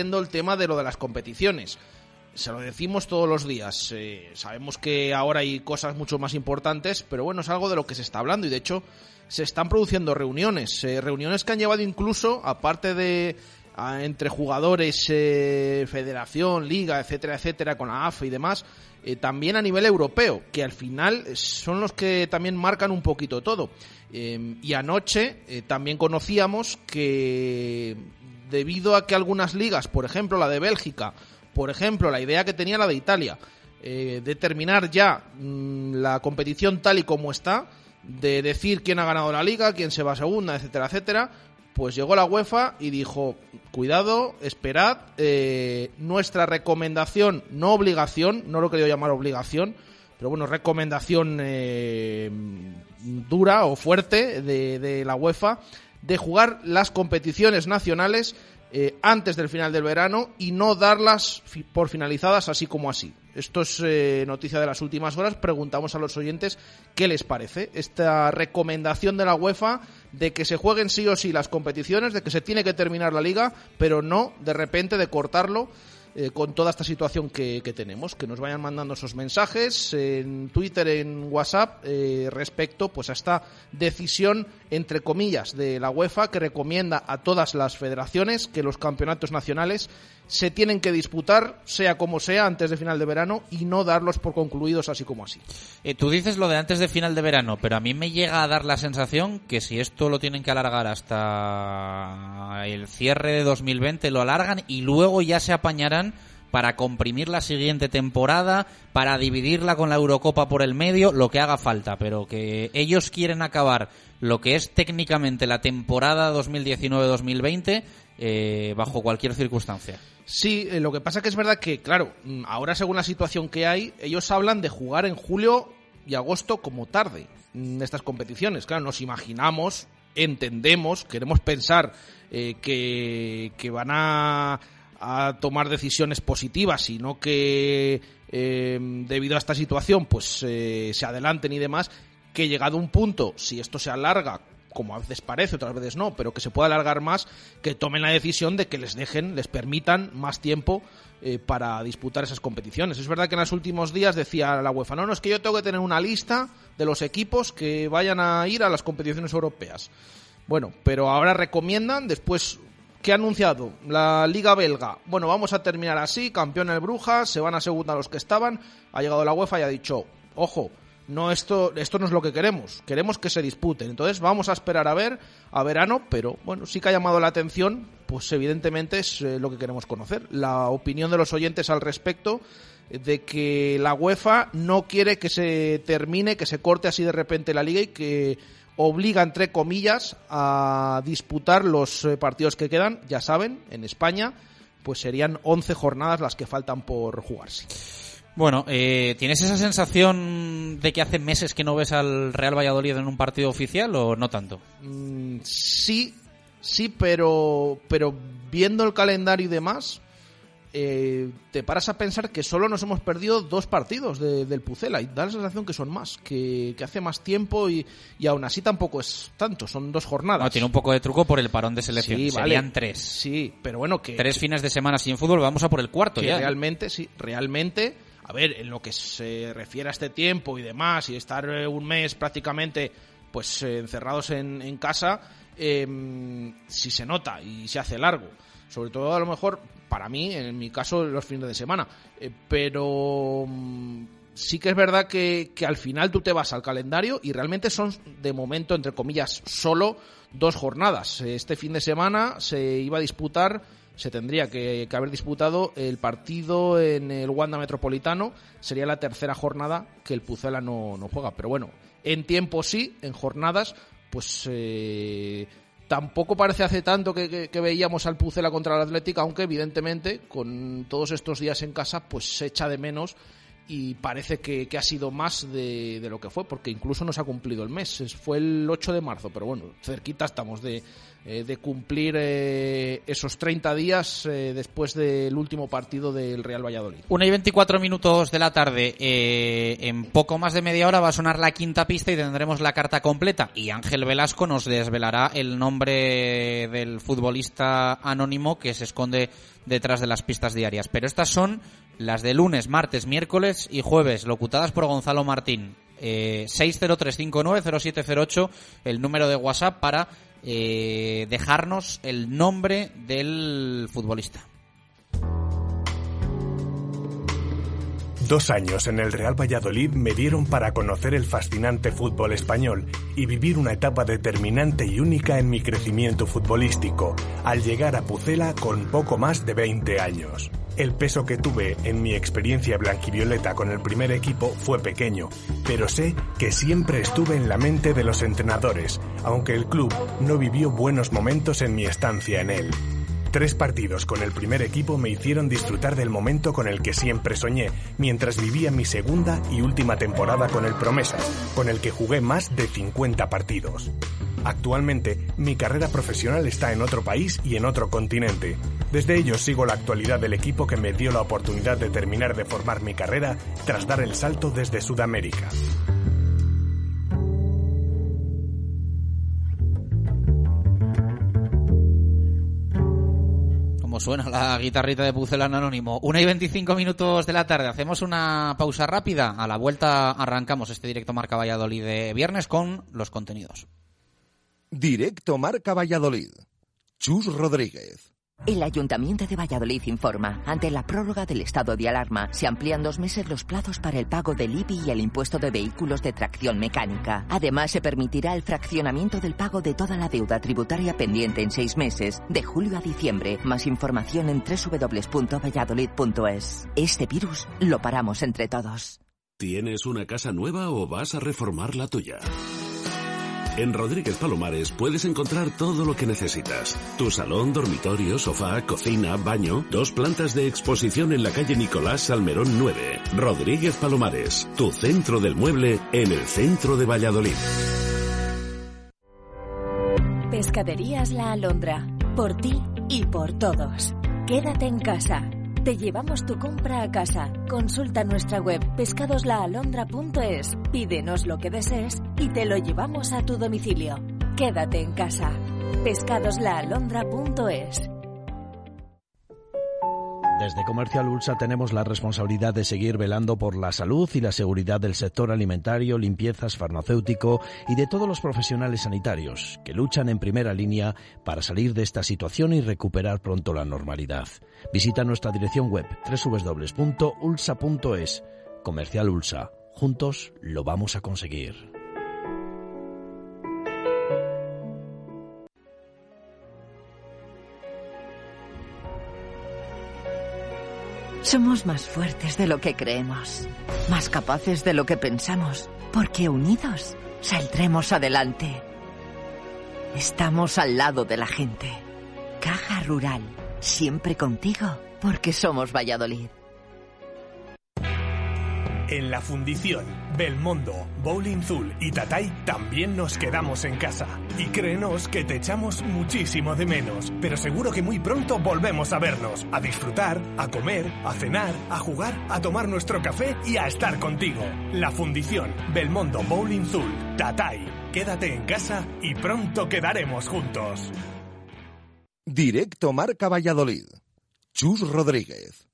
El tema de lo de las competiciones. Se lo decimos todos los días. Eh, sabemos que ahora hay cosas mucho más importantes, pero bueno, es algo de lo que se está hablando y de hecho se están produciendo reuniones. Eh, reuniones que han llevado incluso, aparte de entre jugadores, eh, federación, liga, etcétera, etcétera, con la AFE y demás, también a nivel europeo, que al final son los que también marcan un poquito todo. Y anoche también conocíamos que debido a que algunas ligas, por ejemplo la de Bélgica, por ejemplo la idea que tenía la de Italia, de terminar ya mm, la competición tal y como está, de decir quién ha ganado la liga, quién se va a segunda, etcétera, etcétera, pues llegó la UEFA y dijo, cuidado, esperad, eh, nuestra recomendación, no obligación, no lo quería llamar obligación, pero bueno, recomendación eh, dura o fuerte de la UEFA, de jugar las competiciones nacionales eh, antes del final del verano y no darlas por finalizadas así como así. Esto es eh, noticia de las últimas horas. Preguntamos a los oyentes qué les parece esta recomendación de la UEFA de que se jueguen sí o sí las competiciones, de que se tiene que terminar la liga, pero no de repente de cortarlo eh, con toda esta situación que, tenemos, que nos vayan mandando esos mensajes en Twitter, en WhatsApp, respecto pues a esta decisión, entre comillas, de la UEFA que recomienda a todas las federaciones que los campeonatos nacionales se tienen que disputar, sea como sea, antes de final de verano y no darlos por concluidos así como así. Eh, tú dices lo de antes de final de verano, pero a mí me llega a dar la sensación que si esto lo tienen que alargar hasta el cierre de 2020, lo alargan y luego ya se apañarán para comprimir la siguiente temporada, para dividirla con la Eurocopa por el medio, lo que haga falta, pero que ellos quieren acabar lo que es técnicamente la temporada 2019-2020 eh, bajo cualquier circunstancia. Sí, eh, lo que pasa que es verdad que, claro, mm, ahora según la situación que hay, ellos hablan de jugar en julio y agosto como tarde en estas competiciones. Claro, nos imaginamos, entendemos, queremos pensar eh, que, que, van a, a, tomar decisiones positivas y no que debido a esta situación pues se adelanten y demás, que llegado un punto, si esto se alarga como a veces parece, otras veces no, pero que se pueda alargar más, que tomen la decisión de que les dejen, les permitan más tiempo eh, para disputar esas competiciones. Es verdad que en los últimos días decía la UEFA, no, no, es que yo tengo que tener una lista de los equipos que vayan a ir a las competiciones europeas. Bueno, pero ahora recomiendan, después ¿Qué ha anunciado? La Liga Belga. Bueno, vamos a terminar así, campeón el Brujas, se van a segunda los que estaban. Ha llegado la UEFA y ha dicho, ojo, no esto, esto no es lo que queremos, queremos que se disputen. Entonces vamos a esperar a ver a verano, pero bueno, sí que ha llamado la atención, pues evidentemente es eh, lo que queremos conocer. La opinión de los oyentes al respecto de que la UEFA no quiere que se termine, que se corte así de repente la liga y que obliga, entre comillas, a disputar los eh, partidos que quedan, ya saben, en España, pues serían 11 jornadas las que faltan por jugarse. Bueno, eh, ¿tienes esa sensación de que hace meses que no ves al Real Valladolid en un partido oficial o no tanto? Mm, sí, sí, pero, pero viendo el calendario y demás, eh, te paras a pensar que solo nos hemos perdido dos partidos del Pucela y da la sensación que son más, que, hace más tiempo y, aún así tampoco es tanto, son dos jornadas. No, tiene un poco de truco por el parón de selección, sí, serían tres. Sí, pero bueno que... Tres fines de semana sin fútbol, vamos a por el cuarto ya. Realmente, sí, realmente a ver, en lo que se refiere a este tiempo y demás, y estar eh, un mes prácticamente pues eh, encerrados en, casa, em, si se nota y se hace largo. Sobre todo a lo mejor, para mí, en mi caso, los fines de semana. Eh, pero mm, sí que es verdad que, que, al final tú te vas al calendario y realmente son, de momento, entre comillas, solo dos jornadas. Este fin de semana se iba a disputar se tendría que, haber disputado el partido en el Wanda Metropolitano. Sería la tercera jornada que el Pucela no, juega. Pero bueno, en tiempo sí, en jornadas, pues eh, Tampoco parece hace tanto que, veíamos al Pucela contra el Atlético, aunque evidentemente con todos estos días en casa pues se echa de menos y parece que, ha sido más de, de, lo que fue, porque incluso nos ha cumplido el mes. Fue el 8 de marzo, pero bueno, cerquita estamos de, eh, de cumplir eh, esos 30 días eh, después del último partido del Real Valladolid. Una y 24 minutos de la tarde. en poco más de media hora va a sonar la quinta pista y tendremos la carta completa. Y Ángel Velasco nos desvelará el nombre del futbolista anónimo que se esconde detrás de las pistas diarias. Pero estas son las de lunes, martes, miércoles y jueves, locutadas por Gonzalo Martín. Eh, 603590708, el número de WhatsApp para eh, dejarnos el nombre del futbolista. Dos años en el Real Valladolid me dieron para conocer el fascinante fútbol español y vivir una etapa determinante y única en mi crecimiento futbolístico, al llegar a Pucela con poco más de 20 años. El peso que tuve en mi experiencia blanquivioleta con el primer equipo fue pequeño, pero sé que siempre estuve en la mente de los entrenadores, aunque el club no vivió buenos momentos en mi estancia en él. Tres partidos con el primer equipo me hicieron disfrutar del momento con el que siempre soñé, mientras vivía mi segunda y última temporada con el Promesas, con el que jugué más de 50 partidos. Actualmente, mi carrera profesional está en otro país y en otro continente. Desde ello sigo la actualidad del equipo que me dio la oportunidad de terminar de formar mi carrera tras dar el salto desde Sudamérica. suena la guitarrita de Pucelano Anónimo. Una y 25 minutos de la tarde. Hacemos una pausa rápida. A la vuelta arrancamos este directo Marca Valladolid de viernes con los contenidos. Directo Marca Valladolid. Chus Rodríguez. El Ayuntamiento de Valladolid informa, ante la prórroga del estado de alarma, se amplían dos meses los plazos para el pago del IBI y el impuesto de vehículos de tracción mecánica. Además, se permitirá el fraccionamiento del pago de toda la deuda tributaria pendiente en seis meses, de julio a diciembre. Más información en www.valladolid.es. Este virus lo paramos entre todos. ¿Tienes una casa nueva o vas a reformar la tuya? En Rodríguez Palomares puedes encontrar todo lo que necesitas. Tu salón, dormitorio, sofá, cocina, baño, dos plantas de exposición en la calle Nicolás Salmerón 9. Rodríguez Palomares, tu centro del mueble en el centro de Valladolid. Pescaderías La Alondra, por ti y por todos. Quédate en casa. Te llevamos tu compra a casa. Consulta nuestra web pescadoslaalondra.es, pídenos lo que desees y te lo llevamos a tu domicilio. Quédate en casa. pescadoslaalondra.es desde Comercial Ulsa tenemos la responsabilidad de seguir velando por la salud y la seguridad del sector alimentario, limpiezas, farmacéutico y de todos los profesionales sanitarios que luchan en primera línea para salir de esta situación y recuperar pronto la normalidad. Visita nuestra dirección web www.ulsa.es. Comercial Ulsa. Juntos lo vamos a conseguir. Somos más fuertes de lo que creemos, más capaces de lo que pensamos, porque unidos saldremos adelante. Estamos al lado de la gente. Caja Rural, siempre contigo, porque somos Valladolid. En la fundición, Belmondo, Bowling Zul y Tatay también nos quedamos en casa. Y créenos que te echamos muchísimo de menos, pero seguro que muy pronto volvemos a vernos, a disfrutar, a comer, a cenar, a jugar, a tomar nuestro café y a estar contigo. La fundición, Belmondo, Bowling Zul, Tatay. Quédate en casa y pronto quedaremos juntos. Directo Marca Valladolid. Chus Rodríguez.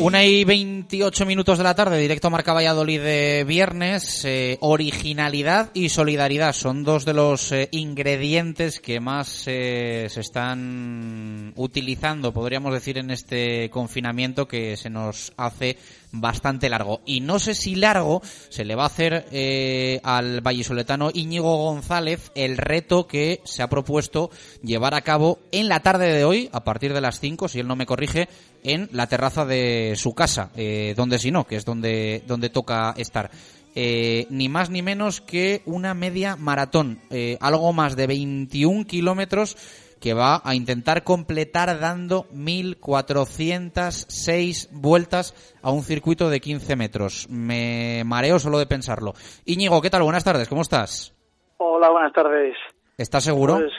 Una y 28 minutos de la tarde, directo Marca Valladolid de viernes. Eh, originalidad y solidaridad son dos de los eh, ingredientes que más eh, se están utilizando, podríamos decir, en este confinamiento que se nos hace bastante largo. Y no sé si largo se le va a hacer al vallisoletano Íñigo González el reto que se ha propuesto llevar a cabo en la tarde de hoy, a partir de las 5, si él no me corrige, en la terraza de su casa, eh, donde si no, que es donde, donde toca estar. Eh, ni más ni menos que una media maratón, eh, algo más de 21 kilómetros que va a intentar completar dando 1.406 vueltas a un circuito de 15 metros. Me mareo solo de pensarlo. Íñigo, ¿qué tal? Buenas tardes, ¿cómo estás? Hola, buenas tardes. ¿Estás seguro? Pues,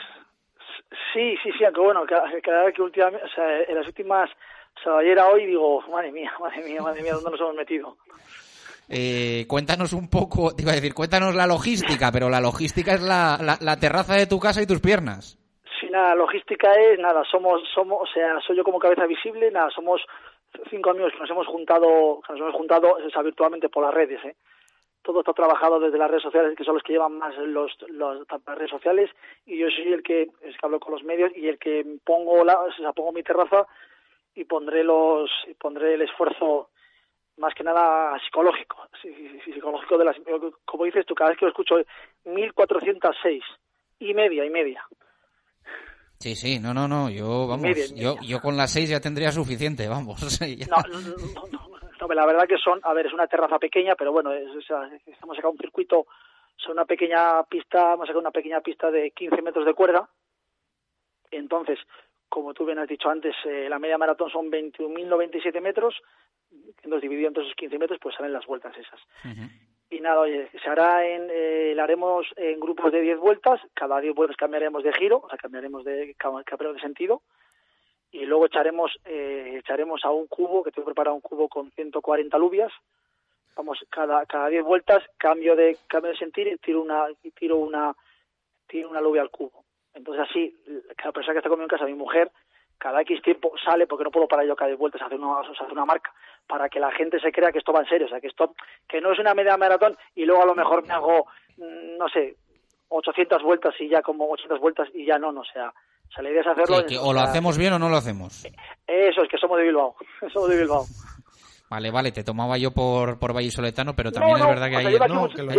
sí, sí, sí, aunque bueno, cada, vez que últimamente, o sea, en las últimas o sea, ayer a hoy digo, madre mía, madre mía, madre mía, ¿dónde nos hemos metido? Eh, cuéntanos un poco, te iba a decir, cuéntanos la logística, pero la logística es la, la, terraza de tu casa y tus piernas. Nada, logística es, nada, somos, somos, o sea, soy yo como cabeza visible, nada, somos cinco amigos que nos hemos juntado, que nos hemos juntado, o sea, virtualmente por las redes, ¿eh? Todo está trabajado desde las redes sociales, que son los que llevan más los las redes sociales, y yo soy el que, es que hablo con los medios y el que pongo la, o sea, pongo mi terraza y pondré los y pondré el esfuerzo más que nada psicológico psicológico de las como dices tú cada vez que lo escucho 1406 y media y media Sí, sí, no, no, no, yo, vamos, yo, yo con las seis ya tendría suficiente, vamos. No, no, no, no, la verdad que son, a ver, es una terraza pequeña, pero bueno, es, estamos sacando un circuito, son una pequeña pista, hemos sacado una pequeña pista de 15 metros de cuerda, entonces, como tú bien has dicho antes, eh, la media maratón son 21.097 metros, entonces dividido entre esos 15 metros, pues salen las vueltas esas. Y nada, oye, se hará en, eh, la haremos en grupos de 10 vueltas, cada 10 vueltas cambiaremos de giro, o sea, cambiaremos de, cambiaremos de sentido, y luego echaremos, eh, echaremos a un cubo, que tengo preparado un cubo con 140 alubias, vamos, cada, cada 10 vueltas cambio de, cambio de sentido y tiro una, tiro una, tiro una alubia al cubo. Entonces así, cada persona que está conmigo en casa, mi mujer, cada X tiempo sale, porque no puedo parar yo cada vez vueltas a hacer una, hacer una marca, para que la gente se crea que esto va en serio, o sea, que esto, que no es una media maratón y luego a lo mejor me hago, mm, no sé, 800 vueltas y ya como 800 vueltas y ya no, no, o sea, o sea la idea es hacerlo. o lo hacemos bien o no lo hacemos. Eso es que somos de Bilbao, somos de Bilbao. Vale, vale, te tomaba yo por, por Vallisoletano, pero también es verdad que hay... No, que lo.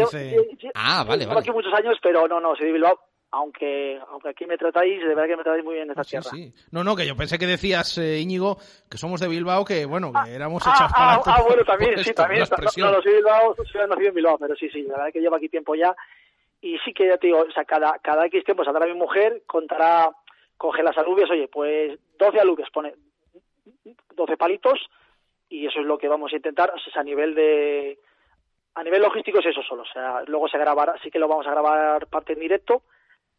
Ah, vale, vale. aquí muchos años, pero no, no, soy de Bilbao aunque aunque aquí me tratáis, de verdad que me tratáis muy bien en esta tierra. Sí. No, no, que yo pensé que decías, eh, Íñigo, que somos de Bilbao, que bueno, que ah, éramos ah, hechos ah, para... Ah, bueno, también, sí, también. No, no, soy Bilbao, soy nacido en Bilbao, pero sí, sí, la verdad que llevo aquí tiempo ya. Y sí que ya te digo, o sea, cada, cada X tiempo saldrá mi mujer, contará, coge las alubias, oye, pues 12 alubias, pone 12 palitos, y eso es lo que vamos a intentar, o sea, a nivel de... A nivel logístico es eso solo, o sea, luego se grabará, sí que lo vamos a grabar parte en directo,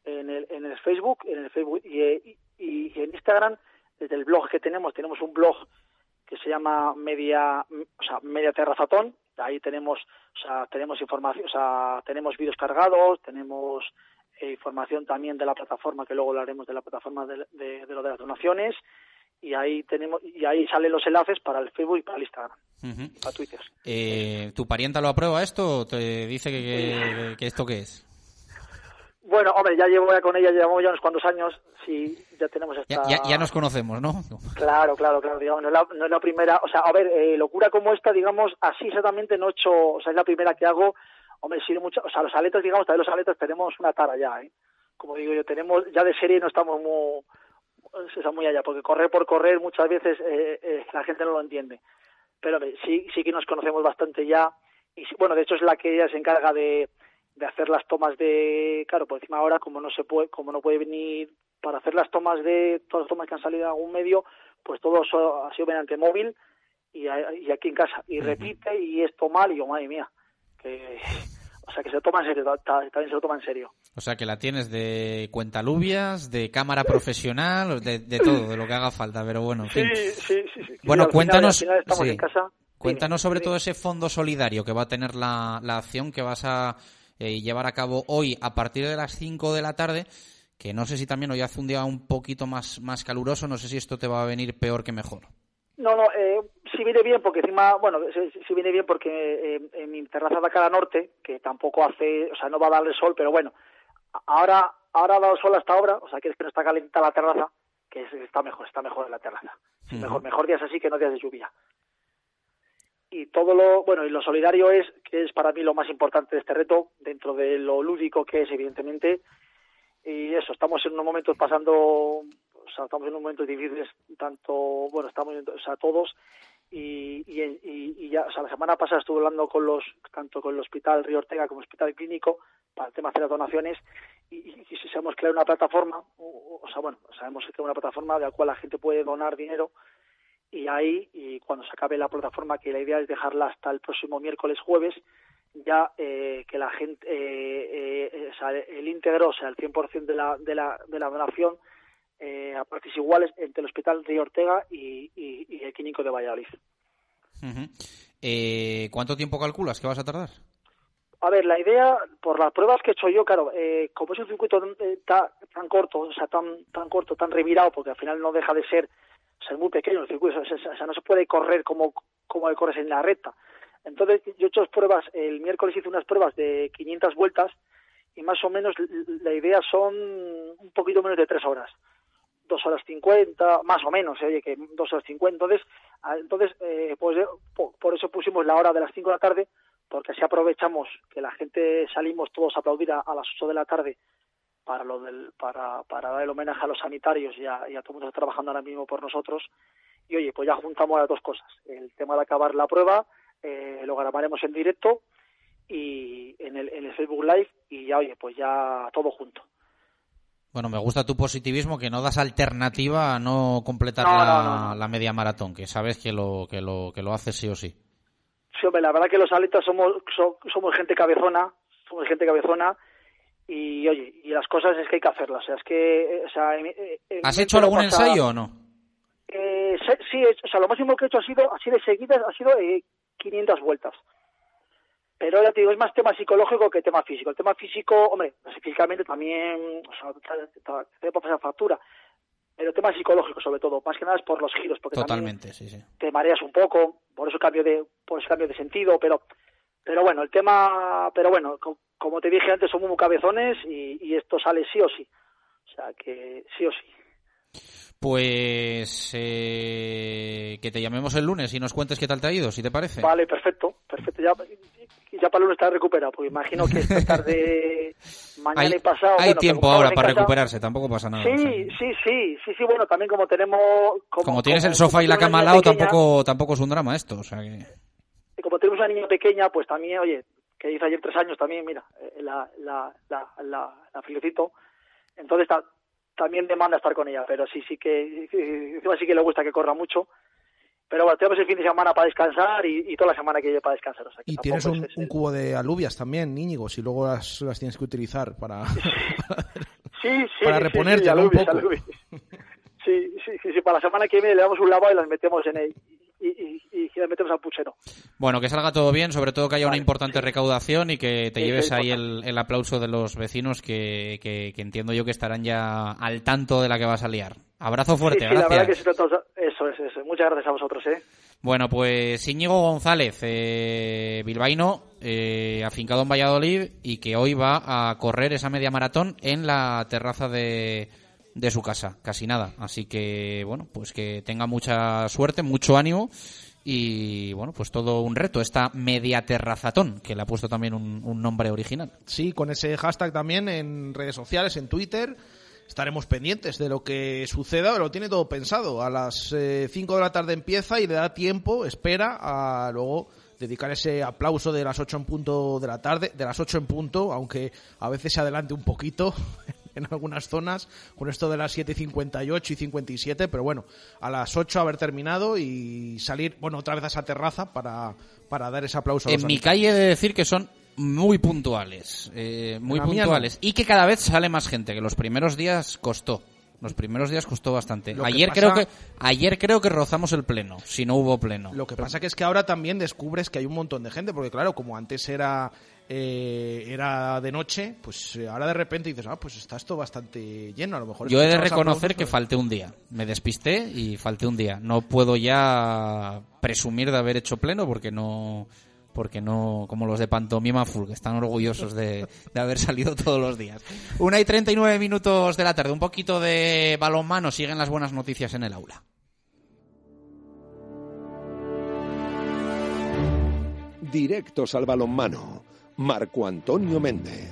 en el, en el Facebook, en el Facebook y, y, en Instagram, desde el blog que tenemos, tenemos un blog que se llama Media, o sea, Media Terrazatón, ahí tenemos, o sea, tenemos información, o sea, tenemos vídeos cargados, tenemos eh, información también de la plataforma, que luego hablaremos de la plataforma de, de, lo de las donaciones, y ahí tenemos, y ahí salen los enlaces para el Facebook y para el Instagram, para Twitter. Eh, ¿Tu parienta lo aprueba esto o te dice que, que esto qué es? Bueno, hombre, ya llevo ya con ella, llevamos ya unos cuantos años, sí, ya tenemos esta... Ya, ya, nos conocemos, ¿no? Claro, claro, claro, digamos, no es la, no es la primera, o sea, a ver, eh, locura como esta, digamos, así exactamente no he hecho, o sea, es la primera que hago, hombre, sí, mucho, o sea, los aletas, digamos, también los aletas tenemos una tara ya, ¿eh? Como digo yo, tenemos, ya de serie no estamos muy, o muy allá, porque correr por correr muchas veces eh, eh, la gente no lo entiende, pero sí, sí que nos conocemos bastante ya, y bueno, de hecho es la que ella se encarga de de hacer las tomas de claro por encima ahora como no se puede como no puede venir para hacer las tomas de todas las tomas que han salido en algún medio pues todo eso ha sido mediante móvil y, y aquí en casa. Y repite y esto mal y yo madre mía que o sea que se toma en serio también se lo toma en serio. O sea que la tienes de cuentalubias de cámara profesional de, de todo de lo que haga falta pero bueno en fin. sí, sí, sí, bueno cuéntanos cuéntanos sobre todo ese fondo solidario que va a tener la, la acción que vas a eh, llevar a cabo hoy a partir de las 5 de la tarde, que no sé si también hoy hace un día un poquito más, más caluroso, no sé si esto te va a venir peor que mejor. No, no, eh, sí viene bien porque encima, bueno, sí, viene bien porque eh, en mi terraza de cara norte, que tampoco hace, o sea, no va a darle sol, pero bueno, ahora ahora ha dado sol hasta ahora, o sea, que es que no está calentita la terraza, que está mejor, está mejor en la terraza. Mejor, mejor días así que no días de lluvia. Y todo lo, bueno, y lo solidario es, que es para mí lo más importante de este reto, dentro de lo lúdico que es, evidentemente, y eso, estamos en unos momentos pasando, o sea, estamos en unos momentos difíciles, tanto, bueno, estamos, o todos, y, y, ya, o sea, la semana pasada estuve hablando con los, tanto con el Hospital Río Ortega como el Hospital Clínico, para el tema de las donaciones, y, y, si sabemos crear una plataforma, o, sea, bueno, sabemos crear una plataforma de la cual la gente puede donar dinero, y ahí, y cuando se acabe la plataforma, que la idea es dejarla hasta el próximo miércoles, jueves, ya eh, que la gente, eh, eh, o sea, el íntegro, o sea, el 100% de la, de la, de la donación a partes iguales entre el Hospital de Ortega y, el Clínico de Valladolid. ¿Cuánto tiempo calculas que vas a tardar? A ver, la idea, por las pruebas que he hecho yo, claro, como es un circuito tan, corto, o sea, tan, tan corto, tan revirado, porque al final no deja de ser, ser muy pequeño el circuito, o sea, no se puede correr como, como corres en la recta. Entonces, yo he hecho pruebas, el miércoles hice unas pruebas de 500 vueltas y más o menos la idea son un poquito menos de tres horas. Dos horas cincuenta, más o menos, oye, que dos horas cincuenta. Entonces, entonces eh, pues, eh, por, eso pusimos la hora de las cinco de la tarde, porque así aprovechamos que la gente salimos todos a aplaudir a, las ocho de la tarde para lo del para, para dar el homenaje a los sanitarios y a, y a todo el mundo que está trabajando ahora mismo por nosotros. Y oye, pues ya juntamos las dos cosas, el tema de acabar la prueba eh, lo grabaremos en directo y en el, en el Facebook Live y ya, oye, pues ya todo junto. Bueno, me gusta tu positivismo, que no das alternativa a no completar la, media maratón, que sabes que lo, que lo, que lo haces sí o sí. Sí, hombre, la verdad que los atletas somos, somos gente cabezona, somos gente cabezona y, oye, y las cosas es que hay que hacerlas. O sea, es que, o sea, ¿Has hecho algún ensayo o no? Eh, sí, o sea, lo máximo que he hecho ha sido, así de seguidas, ha sido eh, 500 vueltas. Pero ya te digo, es más tema psicológico que tema físico. El tema físico, hombre, físicamente también, o sea, te, puede pasar factura. Pero el tema psicológico, sobre todo, más que nada es por los giros, porque Totalmente, sí, sí. te mareas un poco, por eso cambio de, por ese cambio de sentido, pero, pero bueno, el tema, pero bueno, como te dije antes, somos muy cabezones y, y esto sale sí o sí. O sea que sí o sí. Pues eh, que te llamemos el lunes y nos cuentes qué tal te ha ido, si te parece. Vale, perfecto, perfecto. Ya, ya para el lunes está recuperado, porque imagino que esta tarde, mañana y pasado... Hay tiempo ahora para recuperarse, tampoco pasa nada. Sí, sí, sí, sí, sí, bueno, también como tenemos... Como, tienes el sofá y la cama al lado, tampoco, tampoco es un drama esto, o sea que... como tenemos una niña pequeña, pues también, oye, que hizo ayer tres años también, mira, eh, la, la, la, la, la felicito. Entonces también demanda estar con ella, pero sí, sí que, sí que le gusta que corra mucho. Pero bueno, tenemos el fin de semana para descansar y, toda la semana que lleve para descansar. y tienes un, cubo de alubias también, Íñigo, si luego las, las tienes que utilizar para, sí, sí, para reponerte un poco. Sí, sí, sí, para la semana que viene le damos un lavado y las metemos en el, y, y, y metemos al puchero. Bueno, que salga todo bien, sobre todo que haya una importante recaudación y que te lleves ahí el, aplauso de los vecinos que, que, entiendo yo que estarán ya al tanto de la que vas a liar. Abrazo fuerte, gracias. La verdad que eso es, eso. Muchas gracias a vosotros, ¿eh? Bueno, pues Íñigo González, eh, bilbaíno, eh, afincado en Valladolid y que hoy va a correr esa media maratón en la terraza de, de su casa, casi nada. Así que, bueno, pues que tenga mucha suerte, mucho ánimo y, bueno, pues todo un reto, esta media terrazatón, que le ha puesto también un, nombre original. Sí, con ese hashtag también en redes sociales, en Twitter. Estaremos pendientes de lo que suceda, lo tiene todo pensado. A las 5 eh, de la tarde empieza y le da tiempo, espera, a luego dedicar ese aplauso de las 8 en punto de la tarde, de las 8 en punto, aunque a veces se adelante un poquito en algunas zonas con esto de las 7.58 y 57, pero bueno, a las 8 haber terminado y salir, bueno, otra vez a esa terraza para, para dar ese aplauso. en mi calle he de decir que son muy puntuales, eh, muy puntuales, y que cada vez sale más gente, que los primeros días costó. Los primeros días costó bastante. Lo que Ayer pasa- creo que ayer creo que rozamos el pleno, si no hubo pleno. Lo que pasa que es que ahora también descubres que hay un montón de gente, porque claro, como antes era eh, era de noche, pues eh, ahora de repente dices, ah, pues está esto bastante lleno, a lo mejor. Yo he de reconocer que falté un día. Me despisté y falté un día. No puedo ya presumir de haber hecho pleno porque no porque no, como los de Pantomima Full, que están orgullosos de, de haber salido todos los días. Una y 39 minutos de la tarde, un poquito de balonmano, siguen las buenas noticias en el aula. Directos al balonmano. Marco Antonio Méndez.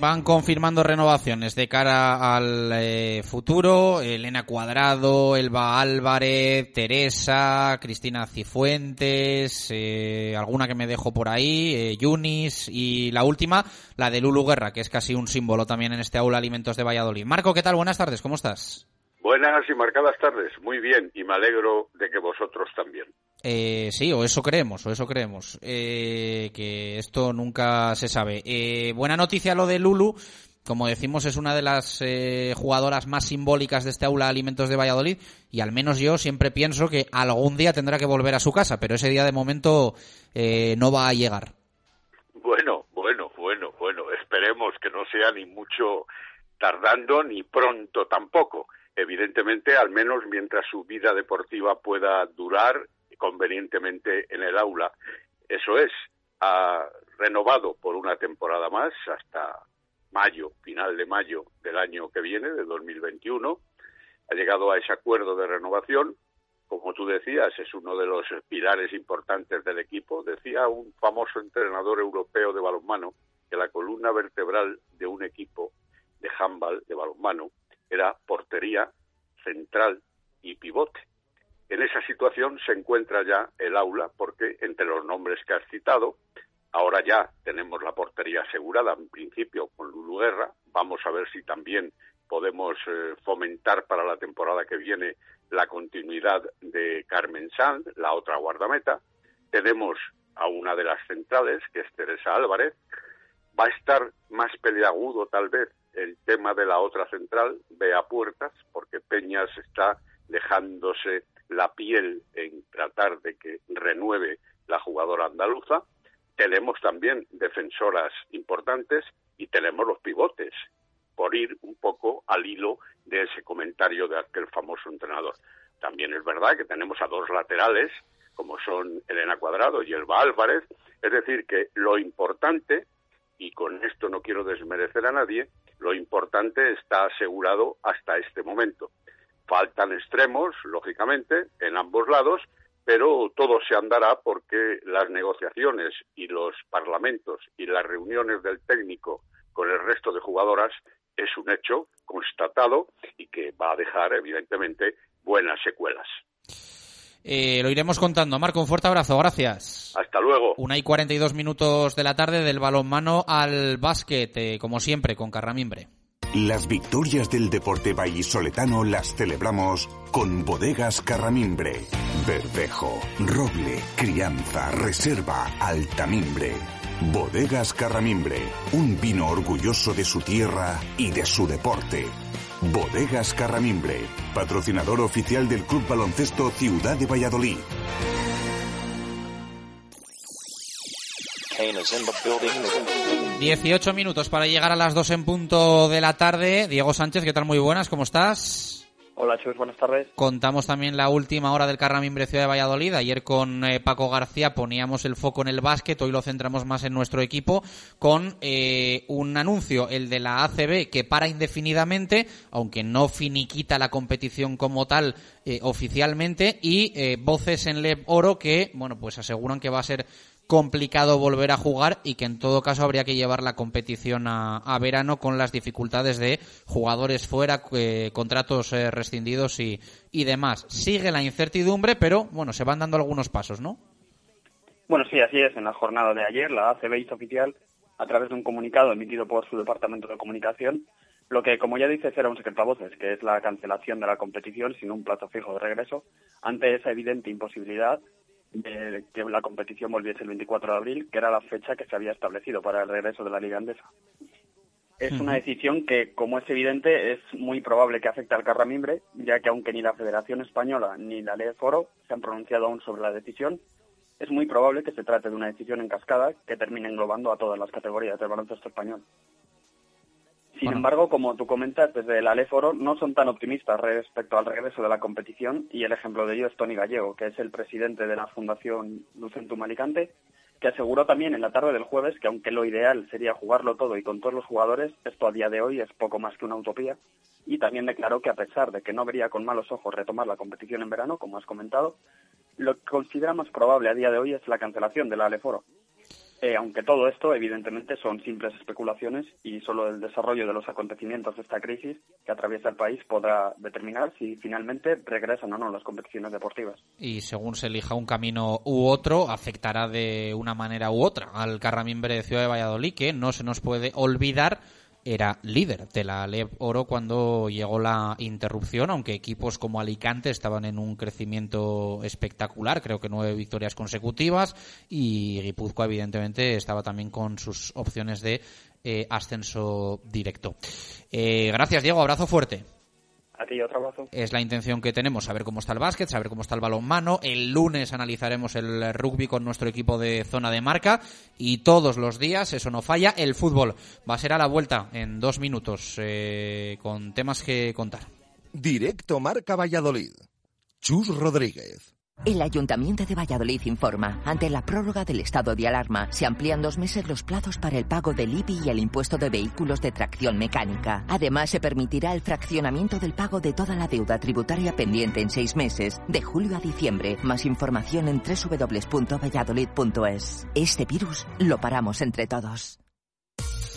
Van confirmando renovaciones de cara al eh, futuro. Elena Cuadrado, Elba Álvarez, Teresa, Cristina Cifuentes, eh, alguna que me dejo por ahí, eh, Yunis y la última, la de Lulu Guerra, que es casi un símbolo también en este aula Alimentos de Valladolid. Marco, ¿qué tal? Buenas tardes, ¿cómo estás? Buenas y marcadas tardes. Muy bien, y me alegro de que vosotros también. Eh, sí, o eso creemos, o eso creemos. Eh, que esto nunca se sabe. Eh, buena noticia lo de Lulu. Como decimos, es una de las eh, jugadoras más simbólicas de este aula Alimentos de Valladolid. Y al menos yo siempre pienso que algún día tendrá que volver a su casa, pero ese día de momento eh, no va a llegar. Bueno, bueno, bueno, bueno. Esperemos que no sea ni mucho tardando ni pronto tampoco. Evidentemente, al menos mientras su vida deportiva pueda durar convenientemente en el aula. Eso es, ha renovado por una temporada más hasta mayo, final de mayo del año que viene, de 2021. Ha llegado a ese acuerdo de renovación. Como tú decías, es uno de los pilares importantes del equipo. Decía un famoso entrenador europeo de balonmano que la columna vertebral de un equipo de handball, de balonmano, era portería, central y pivote. En esa situación se encuentra ya el aula porque entre los nombres que has citado, ahora ya tenemos la portería asegurada en principio con Lulu Guerra, vamos a ver si también podemos eh, fomentar para la temporada que viene la continuidad de Carmen Sanz, la otra guardameta. Tenemos a una de las centrales, que es Teresa Álvarez. Va a estar más peleagudo tal vez el tema de la otra central, Bea Puertas, porque Peñas está dejándose la piel en tratar de que renueve la jugadora andaluza. Tenemos también defensoras importantes y tenemos los pivotes, por ir un poco al hilo de ese comentario de aquel famoso entrenador. También es verdad que tenemos a dos laterales, como son Elena Cuadrado y Elba Álvarez, es decir, que lo importante, y con esto no quiero desmerecer a nadie, lo importante está asegurado hasta este momento. Faltan extremos, lógicamente, en ambos lados, pero todo se andará porque las negociaciones y los parlamentos y las reuniones del técnico con el resto de jugadoras es un hecho constatado y que va a dejar, evidentemente, buenas secuelas. Eh, lo iremos contando. Marco, un fuerte abrazo, gracias. Hasta luego. Una y 42 minutos de la tarde del balonmano al básquet, eh, como siempre, con Carramimbre. Las victorias del deporte vallisoletano las celebramos con bodegas Carramimbre. Verdejo, roble, crianza, reserva, altamimbre. Bodegas Carramimbre, un vino orgulloso de su tierra y de su deporte. Bodegas Carramimbre, patrocinador oficial del Club Baloncesto Ciudad de Valladolid. 18 minutos para llegar a las 2 en punto de la tarde. Diego Sánchez, ¿qué tal? Muy buenas, ¿cómo estás? Hola chicos, buenas tardes. Contamos también la última hora del Carramimbre Ciudad de Valladolid. Ayer con eh, Paco García poníamos el foco en el básquet, hoy lo centramos más en nuestro equipo con eh, un anuncio, el de la ACB, que para indefinidamente, aunque no finiquita la competición como tal eh, oficialmente, y eh, voces en LEB Oro que, bueno, pues aseguran que va a ser complicado volver a jugar y que en todo caso habría que llevar la competición a, a verano con las dificultades de jugadores fuera, eh, contratos eh, rescindidos y, y demás. Sigue la incertidumbre, pero bueno, se van dando algunos pasos, ¿no? Bueno, sí, así es. En la jornada de ayer, la ACB hizo oficial, a través de un comunicado emitido por su departamento de comunicación, lo que, como ya dices, era un secreto a voces, que es la cancelación de la competición sin un plazo fijo de regreso, ante esa evidente imposibilidad de que la competición volviese el 24 de abril, que era la fecha que se había establecido para el regreso de la Liga Andesa. Es una decisión que, como es evidente, es muy probable que afecte al Carramimbre, ya que aunque ni la Federación Española ni la Ley Foro se han pronunciado aún sobre la decisión, es muy probable que se trate de una decisión en cascada que termine englobando a todas las categorías del baloncesto español. Sin embargo, como tú comentas, desde el Aléforo no son tan optimistas respecto al regreso de la competición y el ejemplo de ello es Tony Gallego, que es el presidente de la Fundación Lucentum Alicante, que aseguró también en la tarde del jueves que aunque lo ideal sería jugarlo todo y con todos los jugadores, esto a día de hoy es poco más que una utopía. Y también declaró que a pesar de que no vería con malos ojos retomar la competición en verano, como has comentado, lo que considera más probable a día de hoy es la cancelación del Aleforo. Eh, aunque todo esto, evidentemente, son simples especulaciones y solo el desarrollo de los acontecimientos de esta crisis que atraviesa el país podrá determinar si finalmente regresan o no las competiciones deportivas. Y según se elija un camino u otro, afectará de una manera u otra al Carramimbre de Ciudad de Valladolid, que no se nos puede olvidar era líder de la LEB Oro cuando llegó la interrupción, aunque equipos como Alicante estaban en un crecimiento espectacular, creo que nueve victorias consecutivas, y Guipúzcoa evidentemente estaba también con sus opciones de eh, ascenso directo. Eh, gracias Diego, abrazo fuerte. Es la intención que tenemos, saber cómo está el básquet, saber cómo está el balonmano. El lunes analizaremos el rugby con nuestro equipo de zona de marca y todos los días, eso no falla, el fútbol va a ser a la vuelta en dos minutos eh, con temas que contar. Directo Marca Valladolid. Chus Rodríguez. El Ayuntamiento de Valladolid informa, ante la prórroga del estado de alarma, se amplían dos meses los plazos para el pago del IBI y el impuesto de vehículos de tracción mecánica. Además, se permitirá el fraccionamiento del pago de toda la deuda tributaria pendiente en seis meses, de julio a diciembre. Más información en www.valladolid.es. Este virus lo paramos entre todos.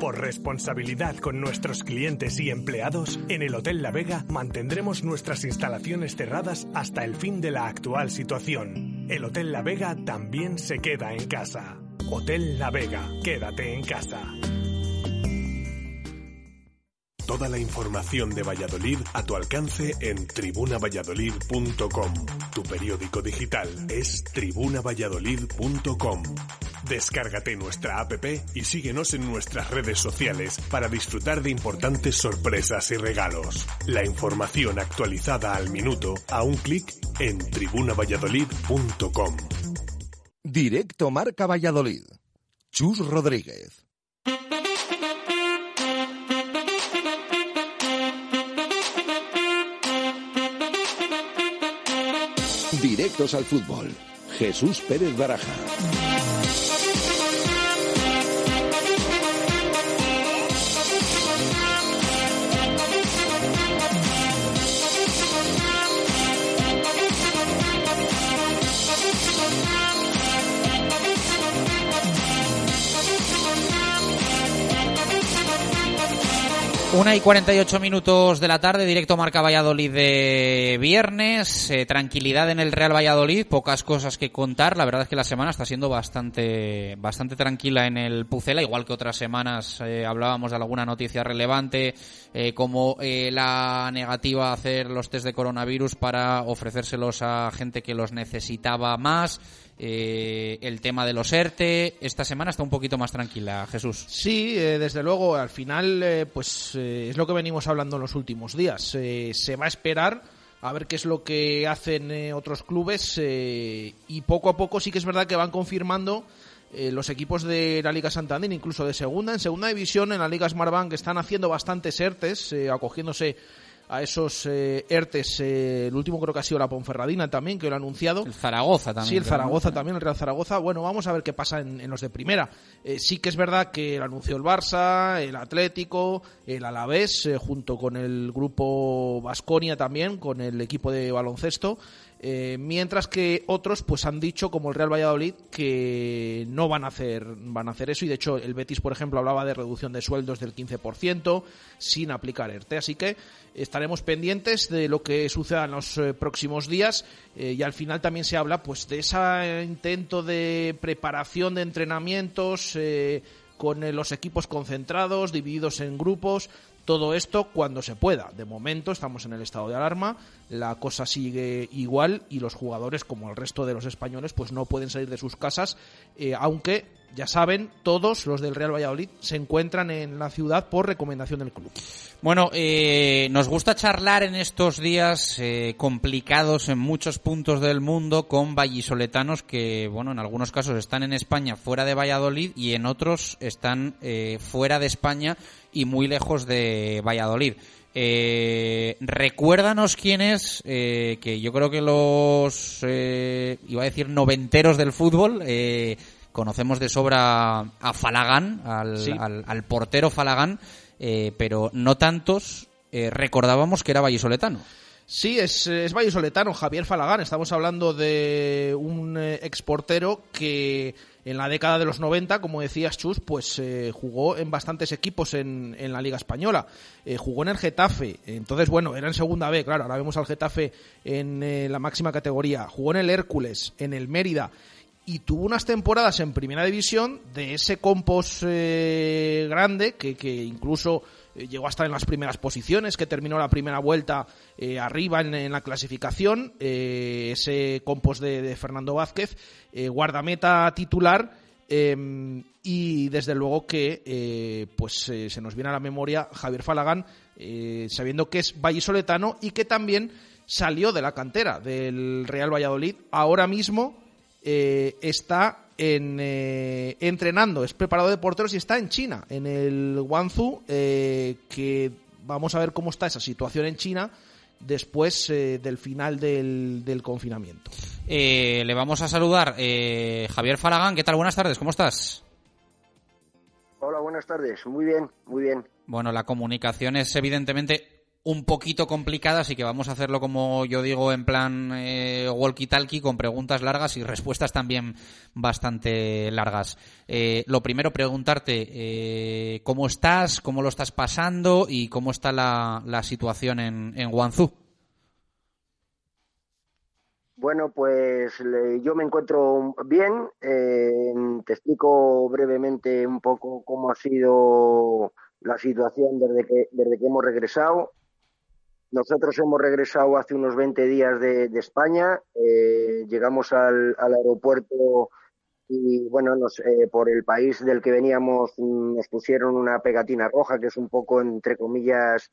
Por responsabilidad con nuestros clientes y empleados, en el Hotel La Vega mantendremos nuestras instalaciones cerradas hasta el fin de la actual situación. El Hotel La Vega también se queda en casa. Hotel La Vega, quédate en casa. Toda la información de Valladolid a tu alcance en tribunavalladolid.com. Tu periódico digital es tribunavalladolid.com. Descárgate nuestra app y síguenos en nuestras redes sociales para disfrutar de importantes sorpresas y regalos. La información actualizada al minuto a un clic en tribunavalladolid.com. Directo Marca Valladolid. Chus Rodríguez. Directos al fútbol. Jesús Pérez Baraja. Una y 48 minutos de la tarde, directo Marca Valladolid de viernes. Eh, tranquilidad en el Real Valladolid, pocas cosas que contar. La verdad es que la semana está siendo bastante, bastante tranquila en el Pucela, igual que otras semanas eh, hablábamos de alguna noticia relevante, eh, como la negativa a hacer los test de coronavirus para ofrecérselos a gente que los necesitaba más. Eh, el tema de los ERTE. Esta semana está un poquito más tranquila, Jesús. Sí, eh, desde luego, al final, eh, pues es lo que venimos hablando en los últimos días. se va a esperar a ver qué es lo que hacen otros clubes y poco a poco sí que es verdad que van confirmando los equipos de la Liga Santander, incluso de segunda, en segunda división, en la Liga Smartbank, están haciendo bastantes ERTES, acogiéndose a esos eh, ERTES. Eh, el último creo que ha sido la Ponferradina también, que lo ha anunciado. El Zaragoza también. Sí, el Zaragoza también, el Real Zaragoza. Bueno, vamos a ver qué pasa en, los de primera. Eh, sí que es verdad que lo anunció el Barça, el Atlético, el Alavés, junto con el grupo Vasconia también, con el equipo de baloncesto. Eh, mientras que otros pues han dicho como el Real Valladolid que no van a hacer van a hacer eso. Y de hecho el Betis por ejemplo hablaba de reducción de sueldos del 15% sin aplicar ERTE así que estaremos pendientes de lo que suceda en los eh, próximos días. Eh, y al final también se habla pues de ese intento de preparación de entrenamientos con los equipos concentrados divididos en grupos todo esto cuando se pueda. De momento estamos en el estado de alarma, la cosa sigue igual y los jugadores, como el resto de los españoles, pues no pueden salir de sus casas, eh, aunque ya saben, todos los del Real Valladolid se encuentran en la ciudad por recomendación del club. Bueno, eh, nos gusta charlar en estos días eh, complicados en muchos puntos del mundo con vallisoletanos que, bueno, en algunos casos están en España fuera de Valladolid y en otros están fuera de España y muy lejos de Valladolid. Eh, recuérdanos quién es, eh, que yo creo que los, eh, iba a decir, noventeros del fútbol, eh, conocemos de sobra a Falagán, al, al, portero Falagán, pero no tantos recordábamos que era vallisoletano. Sí, es, es vallisoletano, Javier Falagán. Estamos hablando de un exportero que en la década de los 90, como decías Chus, pues eh, jugó en bastantes equipos en, en la Liga Española. Eh, jugó en el Getafe, entonces bueno, era en segunda B, claro, ahora vemos al Getafe en eh, la máxima categoría. Jugó en el Hércules, en el Mérida y tuvo unas temporadas en primera división de ese compos grande que, que incluso eh, llegó a estar en las primeras posiciones, que terminó la primera vuelta eh, arriba en, la clasificación, eh, ese compost de, Fernando Vázquez, guardameta titular, em, y desde luego que pues se nos viene a la memoria Javier Falagán, sabiendo que es vallisoletano y que también salió de la cantera del Real Valladolid, ahora mismo está en, eh, entrenando, es preparado de porteros y está en China, en el Guangzhou, eh, que vamos a ver cómo está esa situación en China después eh, del final del, del confinamiento. le vamos a saludar Javier Falagán, ¿qué tal? Buenas tardes, ¿cómo estás? Hola, buenas tardes, muy bien, muy bien. Bueno, la comunicación es evidentemente un poquito complicada, así que vamos a hacerlo como yo digo en plan eh, walkie-talkie con preguntas largas y respuestas también bastante largas. Eh, lo primero, preguntarte eh, cómo estás, cómo lo estás pasando y cómo está la, situación en, en Guangzhou. Bueno, pues yo me encuentro bien. te explico brevemente un poco cómo ha sido la situación desde que, desde que hemos regresado. Nosotros hemos regresado hace unos 20 días de, España, eh, llegamos al, aeropuerto y bueno, eh, por el país del que veníamos nos pusieron una pegatina roja, que es un poco, entre comillas,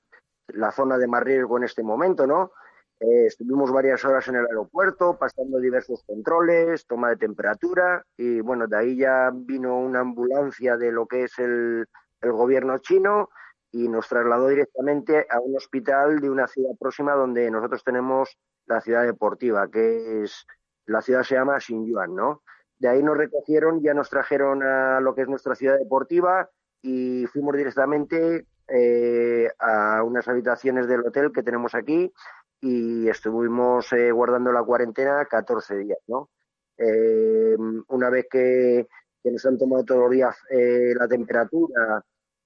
la zona de más riesgo en este momento, ¿no? Eh, estuvimos varias horas en el aeropuerto, pasando diversos controles, toma de temperatura y bueno, de ahí ya vino una ambulancia de lo que es el gobierno chino y nos trasladó directamente a un hospital de una ciudad próxima donde nosotros tenemos la ciudad deportiva, que es, la ciudad se llama Xinjiang, ¿no? De ahí nos recogieron, ya nos trajeron a lo que es nuestra ciudad deportiva y fuimos directamente eh, a unas habitaciones del hotel que tenemos aquí y estuvimos eh, guardando la cuarentena 14 días, ¿no? Eh, una vez que, que, nos han tomado todos los días la temperatura,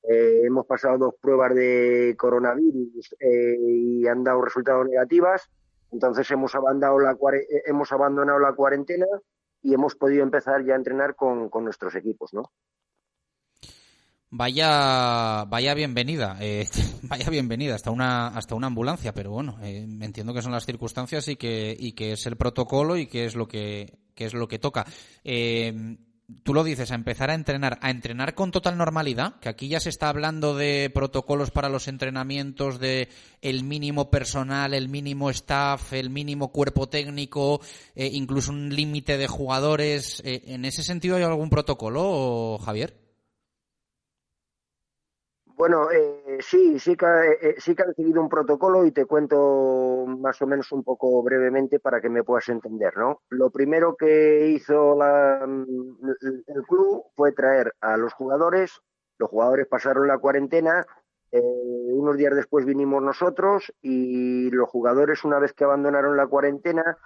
eh, hemos pasado dos pruebas de coronavirus eh, y han dado resultados negativas. Entonces hemos abandonado la, eh, hemos abandonado la cuarentena y hemos podido empezar ya a entrenar con, nuestros equipos, ¿no? Vaya, vaya bienvenida, vaya bienvenida hasta una hasta una ambulancia, pero bueno, entiendo que son las circunstancias y que y que es el protocolo y que es lo que, que es lo que toca tú lo dices, a empezar a entrenar, a entrenar con total normalidad, que aquí ya se está hablando de protocolos para los entrenamientos, de el mínimo personal, el mínimo staff, el mínimo cuerpo técnico, eh, incluso un límite de jugadores. Eh, ¿En ese sentido hay algún protocolo, Javier? Bueno, eh, sí, sí que, eh, sí que han seguido un protocolo y te cuento más o menos un poco brevemente para que me puedas entender, ¿no? Lo primero que hizo el club fue traer a los jugadores, los jugadores pasaron la cuarentena, eh, unos días después vinimos nosotros y los jugadores una vez que abandonaron la cuarentena,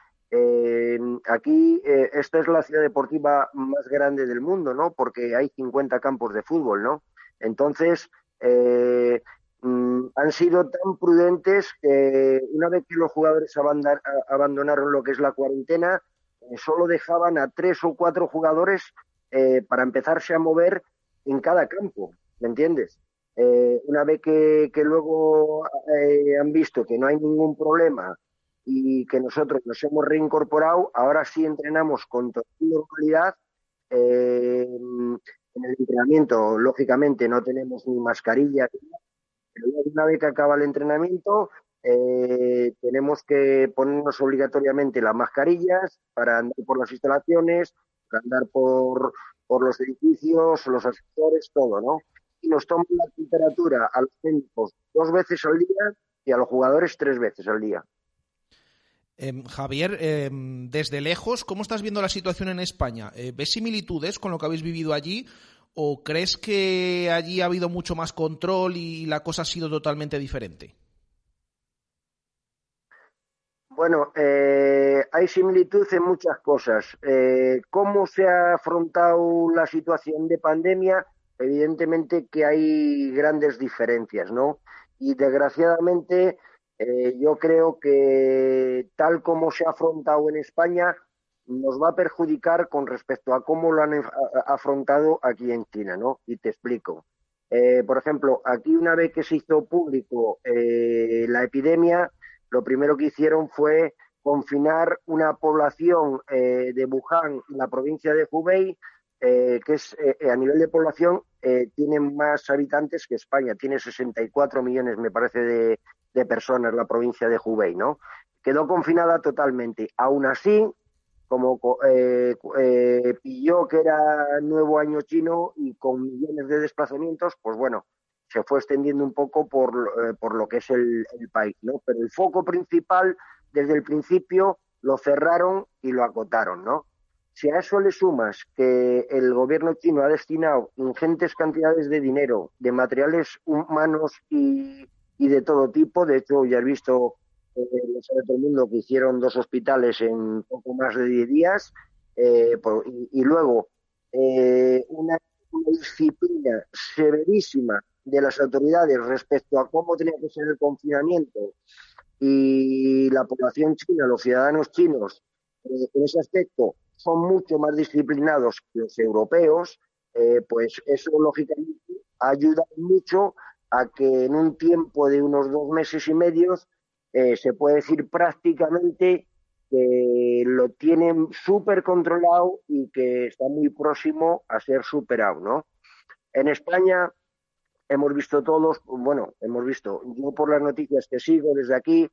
aquí esta es la ciudad deportiva más grande del mundo, ¿no? Porque hay 50 campos de fútbol, ¿no? Entonces, eh, mm, han sido tan prudentes que una vez que los jugadores abandonaron lo que es la cuarentena, eh, solo dejaban a tres o cuatro jugadores eh, para empezarse a mover en cada campo, ¿me entiendes? una vez que, luego han visto que no hay ningún problema y que nosotros nos hemos reincorporado, ahora sí entrenamos con total normalidad en el entrenamiento, lógicamente, no tenemos ni mascarilla, pero una vez que acaba el entrenamiento, eh, tenemos que ponernos obligatoriamente las mascarillas para andar por las instalaciones, para andar por, por los edificios, los asesores, todo, ¿no? Y nos toman la temperatura a los técnicos dos veces al día y a los jugadores tres veces al día. Em, Javier, em, desde lejos, ¿cómo estás viendo la situación en España? Eh, ¿Ves similitudes con lo que habéis vivido allí? ¿O crees que allí ha habido mucho más control y la cosa ha sido totalmente diferente? Bueno, eh, hay similitud en muchas cosas. Eh, ¿Cómo se ha afrontado la situación de pandemia? Evidentemente que hay grandes diferencias, ¿no? Y desgraciadamente eh, yo creo que tal como se ha afrontado en España, nos va a perjudicar con respecto a cómo lo han afrontado aquí en China, ¿no? Y te explico. Eh, por ejemplo, aquí una vez que se hizo público eh, la epidemia, lo primero que hicieron fue confinar una población de Wuhan, la provincia de Hubei, que es a nivel de población tiene más habitantes que España, tiene 64 millones, me parece, de, de personas la provincia de Hubei, ¿no? Quedó confinada totalmente. Aún así, como eh, eh, pilló que era nuevo año chino y con millones de desplazamientos, pues bueno, se fue extendiendo un poco por, eh, por lo que es el, país, ¿no? Pero el foco principal, desde el principio, lo cerraron y lo acotaron, ¿no? Si a eso le sumas que el gobierno chino ha destinado ingentes cantidades de dinero, de materiales humanos y, y de todo tipo. De hecho, ya has visto, eh, todo el mundo, que hicieron dos hospitales en poco más de 10 días. Eh, y, luego, eh, una, disciplina severísima de las autoridades respecto a cómo tenía que ser el confinamiento y la población china, los ciudadanos chinos, eh, en ese aspecto son mucho más disciplinados que los europeos, pues eso lógicamente ayuda mucho a que en un tiempo de unos dos meses y medios eh, se puede decir prácticamente que lo tienen súper controlado y que está muy próximo a ser superado, ¿no? En España hemos visto todos, bueno, hemos visto, yo por las noticias que sigo desde aquí,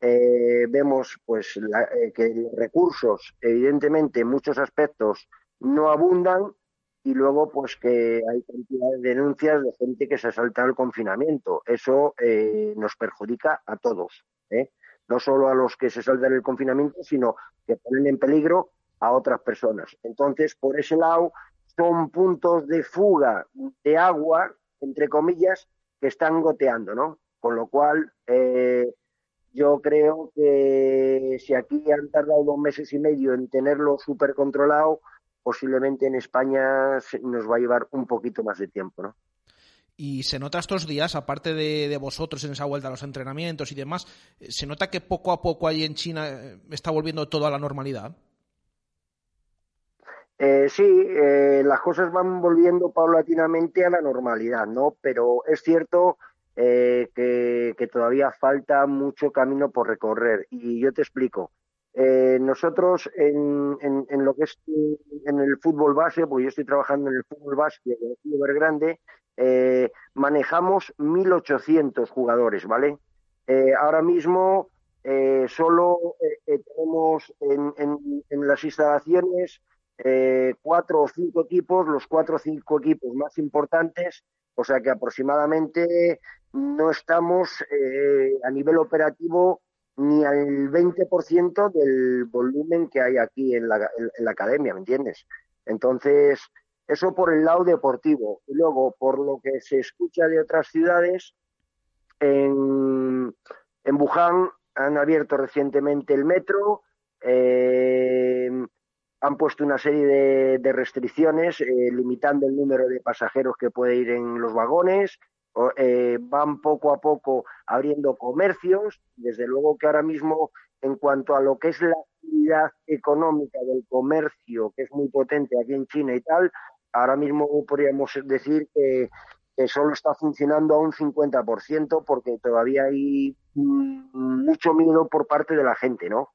eh, vemos pues eh, que los recursos, evidentemente, en muchos aspectos no abundan, y luego pues que hay cantidad de denuncias de gente que se salta el confinamiento. Eso eh, nos perjudica a todos, ¿eh? no solo a los que se saltan el confinamiento, sino que ponen en peligro a otras personas. Entonces, por ese lado, son puntos de fuga de agua, entre comillas, que están goteando, ¿no? Con lo cual, eh, yo creo que si aquí han tardado dos meses y medio en tenerlo súper controlado, posiblemente en España nos va a llevar un poquito más de tiempo, ¿no? Y se nota estos días, aparte de, vosotros en esa vuelta a los entrenamientos y demás, eh, se nota que poco a poco ahí en China eh, está volviendo todo a la normalidad. Eh, sí, las cosas van volviendo paulatinamente a la normalidad, ¿no? Pero es cierto que, todavía falta mucho camino por recorrer. Y yo te explico. Nosotros en, lo que es en el fútbol base, pues yo estoy trabajando en el fútbol base de Grande, eh, manejamos 1.800 jugadores, ¿vale? Eh, ahora mismo eh, solo tenemos en, las instalaciones cuatro o cinco equipos, los cuatro o cinco equipos más importantes, o sea que aproximadamente no estamos a nivel operativo ni al 20% del volumen que hay aquí en la, en la academia, ¿me entiendes? Entonces, eso por el lado deportivo. Y luego, por lo que se escucha de otras ciudades, en, en Wuhan han abierto recientemente el metro, eh, han puesto una serie de, restricciones eh, limitando el número de pasajeros que puede ir en los vagones, eh, van poco a poco abriendo comercios, desde luego que ahora mismo en cuanto a lo que es la actividad económica del comercio, que es muy potente aquí en China y tal, ahora mismo podríamos decir que, solo está funcionando a un 50% porque todavía hay mm, mucho miedo por parte de la gente, ¿no?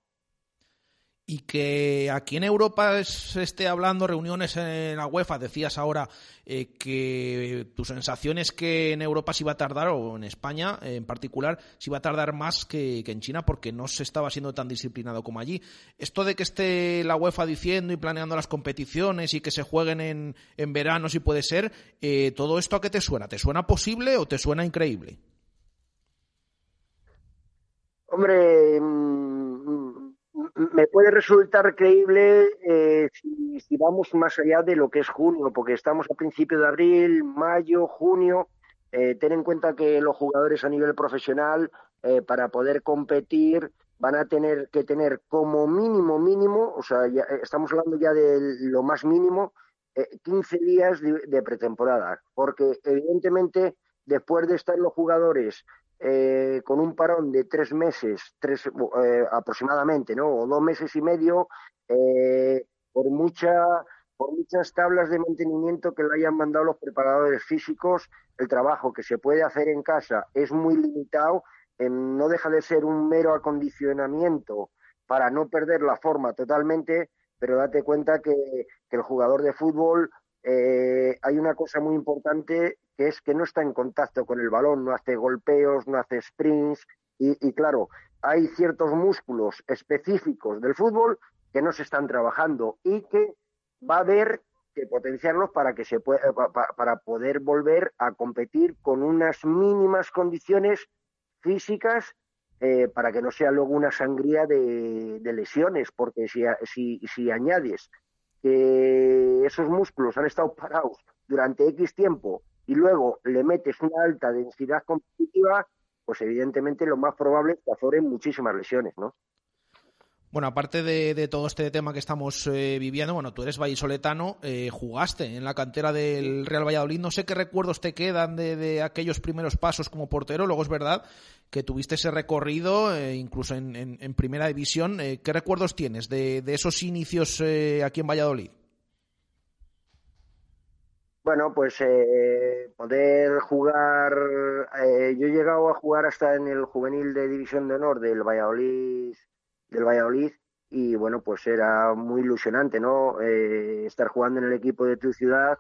Y que aquí en Europa se esté hablando reuniones en la UEFA, decías ahora eh, que tu sensación es que en Europa sí va a tardar, o en España en particular, sí va a tardar más que, en China porque no se estaba siendo tan disciplinado como allí. Esto de que esté la UEFA diciendo y planeando las competiciones y que se jueguen en, en verano si puede ser, eh, ¿todo esto a qué te suena? ¿Te suena posible o te suena increíble? Hombre, me puede resultar creíble eh, si, vamos más allá de lo que es junio, porque estamos a principios de abril, mayo, junio. Eh, ten en cuenta que los jugadores a nivel profesional, eh, para poder competir, van a tener que tener como mínimo, mínimo, o sea, ya, estamos hablando ya de lo más mínimo, 15 días de pretemporada, porque evidentemente después de estar los jugadores eh, con un parón de tres meses, tres eh, aproximadamente, ¿no? O dos meses y medio, eh, por mucha por muchas tablas de mantenimiento que le hayan mandado los preparadores físicos, el trabajo que se puede hacer en casa es muy limitado, no deja de ser un mero acondicionamiento para no perder la forma totalmente, pero date cuenta que, que el jugador de fútbol hay una cosa muy importante que es que no está en contacto con el balón, no hace golpeos, no hace sprints y, claro, hay ciertos músculos específicos del fútbol que no se están trabajando y que va a haber que potenciarlos para que se pueda, para poder volver a competir con unas mínimas condiciones físicas eh, para que no sea luego una sangría de, lesiones, porque si, si, si añades que esos músculos han estado parados durante X tiempo y luego le metes una alta densidad competitiva, pues evidentemente lo más probable es que azoren muchísimas lesiones, ¿no? Bueno, aparte de, todo este tema que estamos eh, viviendo, bueno, tú eres vallisoletano, eh, jugaste en la cantera del Real Valladolid. No sé qué recuerdos te quedan de, aquellos primeros pasos como portero. Luego es verdad que tuviste ese recorrido, eh, incluso en, primera división. ¿Qué recuerdos tienes de, de esos inicios aquí en Valladolid? Bueno, pues eh, poder jugar. Eh, yo he llegado a jugar hasta en el juvenil de División de Honor del Valladolid, del Valladolid, y bueno, pues era muy ilusionante, ¿no? Eh, estar jugando en el equipo de tu ciudad,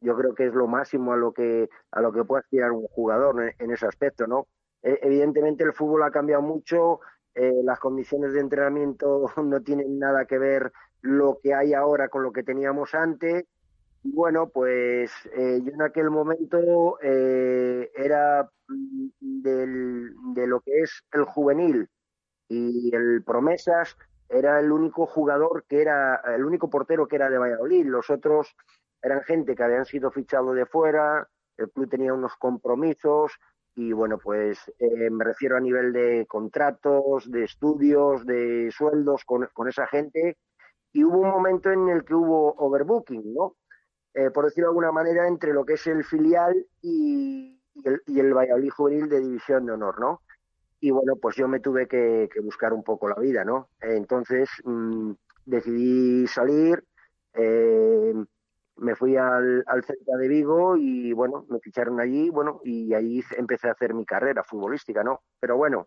yo creo que es lo máximo a lo que a lo que puede aspirar un jugador en, ese aspecto, ¿no? E, evidentemente el fútbol ha cambiado mucho, las condiciones de entrenamiento no tienen nada que ver lo que hay ahora con lo que teníamos antes bueno, pues eh, yo en aquel momento eh, era del, de lo que es el juvenil y el promesas era el único jugador que era, el único portero que era de Valladolid. Los otros eran gente que habían sido fichados de fuera, el club tenía unos compromisos y bueno, pues eh, me refiero a nivel de contratos, de estudios, de sueldos con, con esa gente. Y hubo un momento en el que hubo overbooking, ¿no? Eh, por decirlo de alguna manera, entre lo que es el filial y, el, y el Valladolid Juvenil de División de Honor, ¿no? Y bueno, pues yo me tuve que, buscar un poco la vida, ¿no? Entonces mm, decidí salir, eh, me fui al, al Celta de Vigo y bueno, me ficharon allí, bueno, y ahí empecé a hacer mi carrera futbolística, ¿no? Pero bueno,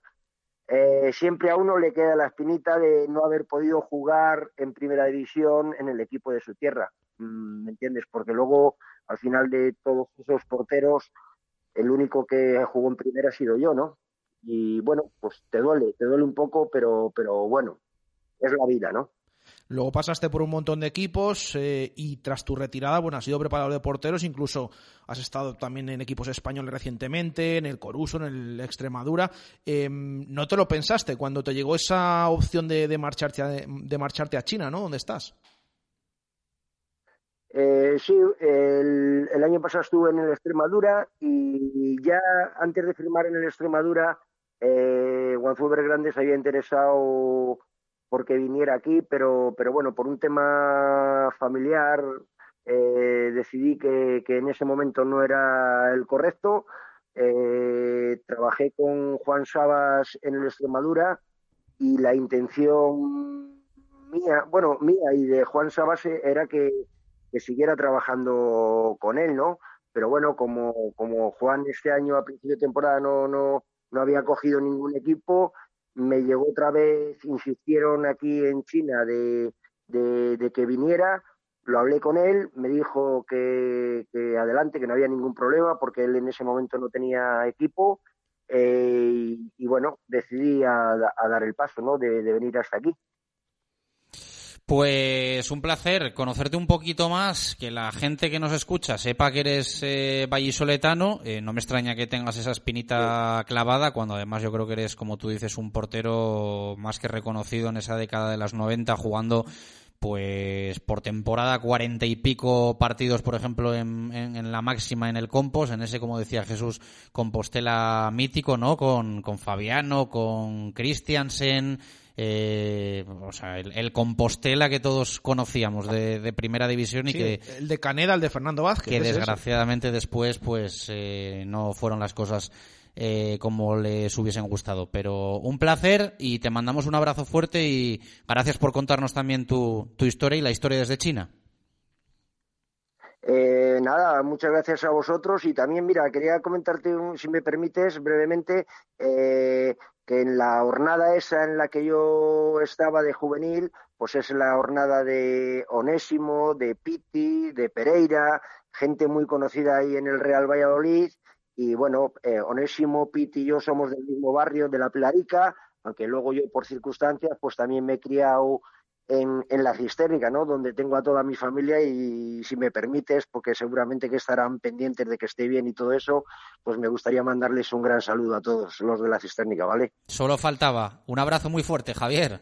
eh, siempre a uno le queda la espinita de no haber podido jugar en primera división en el equipo de su tierra, ¿me entiendes? Porque luego, al final de todos esos porteros, el único que jugó en primera ha sido yo, ¿no? Y bueno, pues te duele, te duele un poco, pero, pero bueno, es la vida, ¿no? Luego pasaste por un montón de equipos eh, y tras tu retirada, bueno, has sido preparador de porteros, incluso has estado también en equipos españoles recientemente, en el Coruso, en el Extremadura. Em, ¿No te lo pensaste cuando te llegó esa opción de, marcharte, a, de marcharte a China, ¿no? ¿Dónde estás? Eh, sí, el, año pasado estuve en el Extremadura y ya antes de firmar en el Extremadura, eh, Juan Grande se había interesado porque viniera aquí, pero, pero bueno, por un tema familiar eh, decidí que, en ese momento no era el correcto. Eh, trabajé con Juan Sabas en el Extremadura y la intención mía, bueno, mía y de Juan Sabas era que, siguiera trabajando con él, ¿no? Pero bueno, como, como Juan este año a principio de temporada no, no, no había cogido ningún equipo, me llegó otra vez, insistieron aquí en China de, de, que viniera, lo hablé con él, me dijo que, adelante, que no había ningún problema porque él en ese momento no tenía equipo eh, y, bueno, decidí a, dar el paso, ¿no? de venir hasta aquí. Pues un placer conocerte un poquito más, que la gente que nos escucha sepa que eres eh, vallisoletano. Eh, no me extraña que tengas esa espinita clavada, cuando además yo creo que eres, como tú dices, un portero más que reconocido en esa década de las 90, jugando pues por temporada cuarenta y pico partidos, por ejemplo, en, en, la máxima en el Compos, en ese, como decía Jesús, Compostela mítico, ¿no? Con, con Fabiano, con Christiansen, eh, o sea, el, Compostela que todos conocíamos de, primera división y que el de Caneda, el de Fernando Vázquez, que desgraciadamente después pues eh, no fueron las cosas eh, como les hubiesen gustado. Pero un placer y te mandamos un abrazo fuerte y gracias por contarnos también tu, tu historia y la historia desde China. Eh, nada, muchas gracias a vosotros y también, mira, quería comentarte, si me permites, brevemente, eh, que en la jornada esa en la que yo estaba de juvenil, pues es la jornada de Onésimo, de Piti, de Pereira, gente muy conocida ahí en el Real Valladolid. Y bueno, eh, Onésimo, Piti y yo somos del mismo barrio, de La Plarica, aunque luego yo por circunstancias pues también me he criado en, en, la cisternica, ¿no? Donde tengo a toda mi familia y si me permites, porque seguramente que estarán pendientes de que esté bien y todo eso, pues me gustaría mandarles un gran saludo a todos los de la cisternica, ¿vale? Solo faltaba. Un abrazo muy fuerte, Javier.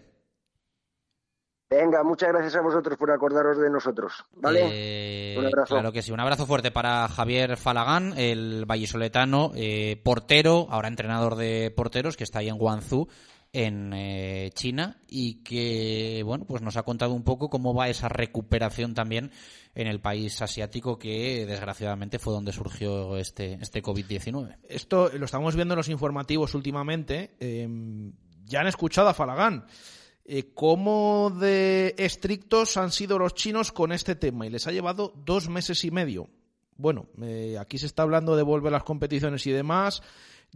Venga, muchas gracias a vosotros por acordaros de nosotros, ¿vale? Eh, un abrazo. Claro que sí, un abrazo fuerte para Javier Falagán, el vallisoletano, eh, portero, ahora entrenador de porteros, que está ahí en Guangzhou, en eh, China y que bueno pues nos ha contado un poco cómo va esa recuperación también en el país asiático que desgraciadamente fue donde surgió este este COVID-19. Esto lo estamos viendo en los informativos últimamente. Em, ya han escuchado a Falagán. Eh, ¿Cómo de estrictos han sido los chinos con este tema? Y les ha llevado dos meses y medio. Bueno, eh, aquí se está hablando de volver las competiciones y demás.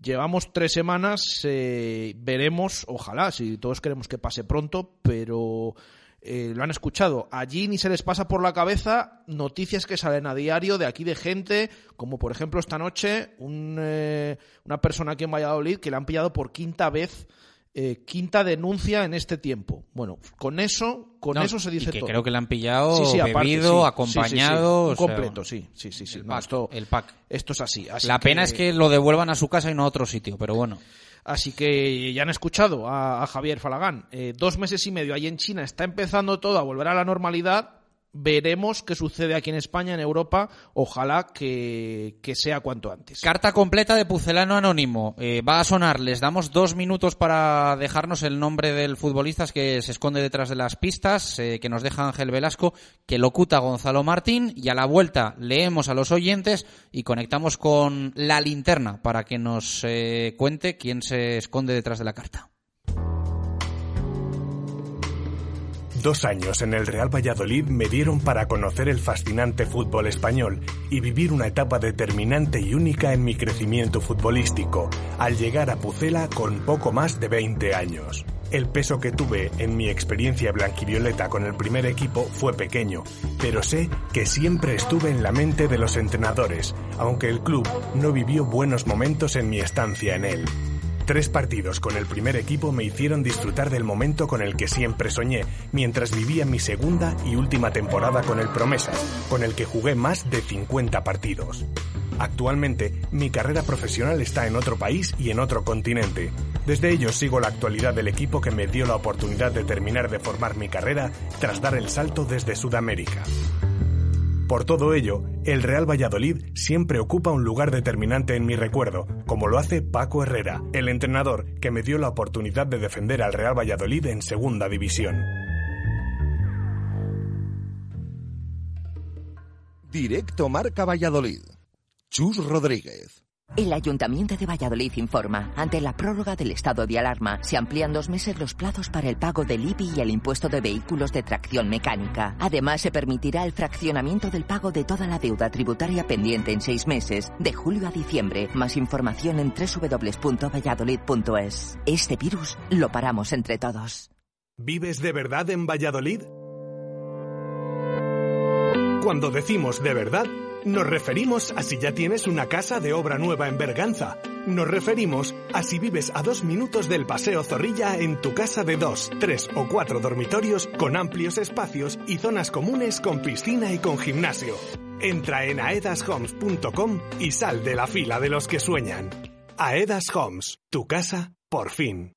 Llevamos tres semanas, eh, veremos, ojalá, si todos queremos que pase pronto, pero eh, lo han escuchado. Allí ni se les pasa por la cabeza noticias que salen a diario de aquí de gente, como por ejemplo esta noche un, eh, una persona aquí en Valladolid que le han pillado por quinta vez eh, quinta denuncia en este tiempo. Bueno, con eso, con eso se dice y que todo. creo que le han pillado bebido, acompañado, completo, sí, sí, sí, sí. esto, el pack. Esto es así. La pena es que lo devuelvan a su casa y no a otro sitio, pero bueno. Así que ya han escuchado a, Javier Falagán. Eh, dos meses y medio ahí en China está empezando todo a volver a la normalidad veremos qué sucede aquí en España, en Europa. Ojalá que, que sea cuanto antes. Carta completa de Pucelano Anónimo. Eh, va a sonar. Les damos dos minutos para dejarnos el nombre del futbolista que se esconde detrás de las pistas, eh, que nos deja Ángel Velasco, que locuta Gonzalo Martín. Y a la vuelta leemos a los oyentes y conectamos con la linterna para que nos eh, cuente quién se esconde detrás de la carta. Dos años en el Real Valladolid me dieron para conocer el fascinante fútbol español y vivir una etapa determinante y única en mi crecimiento futbolístico, al llegar a Pucela con poco más de 20 años. El peso que tuve en mi experiencia blanquivioleta con el primer equipo fue pequeño, pero sé que siempre estuve en la mente de los entrenadores, aunque el club no vivió buenos momentos en mi estancia en él. Tres partidos con el primer equipo me hicieron disfrutar del momento con el que siempre soñé, mientras vivía mi segunda y última temporada con el Promesa, con el que jugué más de 50 partidos. Actualmente, mi carrera profesional está en otro país y en otro continente. Desde ello sigo la actualidad del equipo que me dio la oportunidad de terminar de formar mi carrera tras dar el salto desde Sudamérica. Por todo ello, el Real Valladolid siempre ocupa un lugar determinante en mi recuerdo, como lo hace Paco Herrera, el entrenador que me dio la oportunidad de defender al Real Valladolid en Segunda División. Directo Marca Valladolid. Chus Rodríguez. El Ayuntamiento de Valladolid informa, ante la prórroga del estado de alarma, se amplían dos meses los plazos para el pago del IBI y el impuesto de vehículos de tracción mecánica. Además, se permitirá el fraccionamiento del pago de toda la deuda tributaria pendiente en seis meses, de julio a diciembre. Más información en www.valladolid.es. Este virus lo paramos entre todos. ¿Vives de verdad en Valladolid? Cuando decimos de verdad, nos referimos a si ya tienes una casa de obra nueva en Berganza. Nos referimos a si vives a dos minutos del Paseo Zorrilla en tu casa de dos, tres o cuatro dormitorios con amplios espacios y zonas comunes con piscina y con gimnasio. Entra en aedashomes.com y sal de la fila de los que sueñan. Aedas Homes, tu casa, por fin.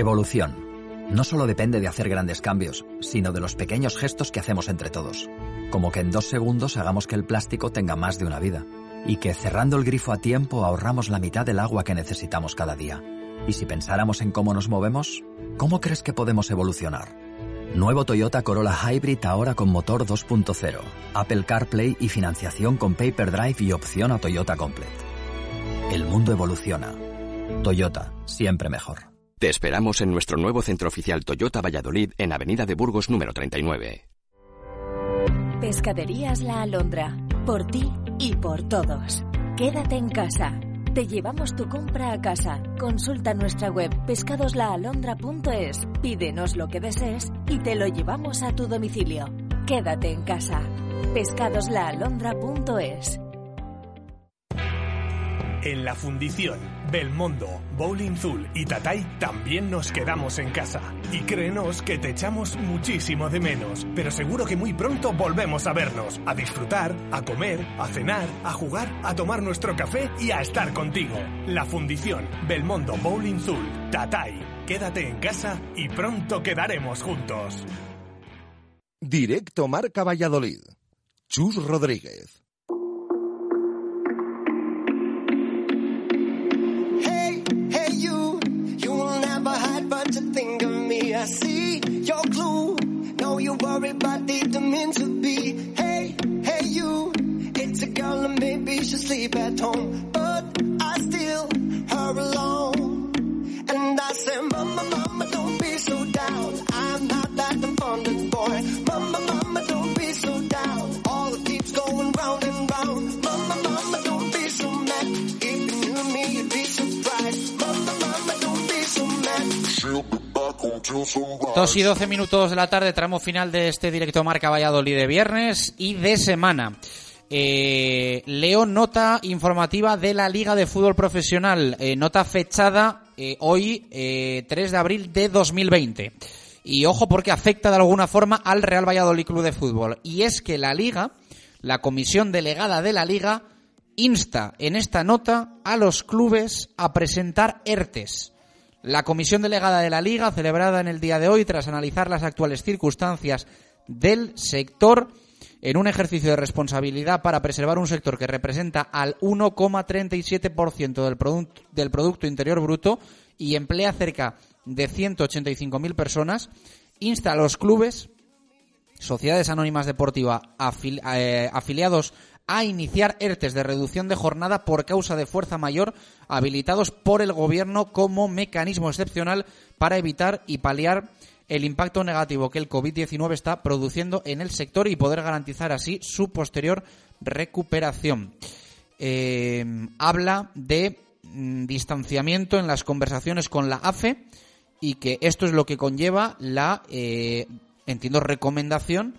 Evolución. No solo depende de hacer grandes cambios, sino de los pequeños gestos que hacemos entre todos. Como que en dos segundos hagamos que el plástico tenga más de una vida. Y que cerrando el grifo a tiempo ahorramos la mitad del agua que necesitamos cada día. Y si pensáramos en cómo nos movemos, ¿cómo crees que podemos evolucionar? Nuevo Toyota Corolla Hybrid ahora con motor 2.0, Apple CarPlay y financiación con Paper Drive y opción a Toyota Complete. El mundo evoluciona. Toyota, siempre mejor. Te esperamos en nuestro nuevo centro oficial Toyota Valladolid en Avenida de Burgos número 39. Pescaderías La Alondra. Por ti y por todos. Quédate en casa. Te llevamos tu compra a casa. Consulta nuestra web pescadoslaalondra.es. Pídenos lo que desees y te lo llevamos a tu domicilio. Quédate en casa. pescadoslaalondra.es. En la fundición, Belmondo, Bowling Zul y Tatay también nos quedamos en casa. Y créenos que te echamos muchísimo de menos, pero seguro que muy pronto volvemos a vernos, a disfrutar, a comer, a cenar, a jugar, a tomar nuestro café y a estar contigo. La fundición, Belmondo, Bowling Zul, Tatay. Quédate en casa y pronto quedaremos juntos. Directo Marca Valladolid. Chus Rodríguez. But you think of me. I see your clue. Know you worry about the mean to be. Hey, hey, you, it's a girl and maybe she'll sleep at home. But I still her alone. And I say, Mama, Mama, don't be so down. I'm not that abundant 2 y 12 minutos de la tarde, tramo final de este directo Marca Valladolid de viernes y de semana. Eh, leo nota informativa de la Liga de Fútbol Profesional, eh, nota fechada eh, hoy, 3 de abril de 2020. Y ojo porque afecta de alguna forma al Real Valladolid Club de Fútbol. Y es que la Liga, la comisión delegada de la Liga, insta en esta nota a los clubes a presentar ERTES la comisión delegada de la Liga, celebrada en el día de hoy tras analizar las actuales circunstancias del sector, en un ejercicio de responsabilidad para preservar un sector que representa al 1,37% del, produc- del Producto Interior Bruto y emplea cerca de 185.000 personas, insta a los clubes, sociedades anónimas deportivas eh, afiliados a iniciar ERTES de reducción de jornada por causa de fuerza mayor habilitados por el Gobierno como mecanismo excepcional para evitar y paliar el impacto negativo que el COVID-19 está produciendo en el sector y poder garantizar así su posterior recuperación. Eh, habla de mm, distanciamiento en las conversaciones con la AFE y que esto es lo que conlleva la, eh, entiendo, recomendación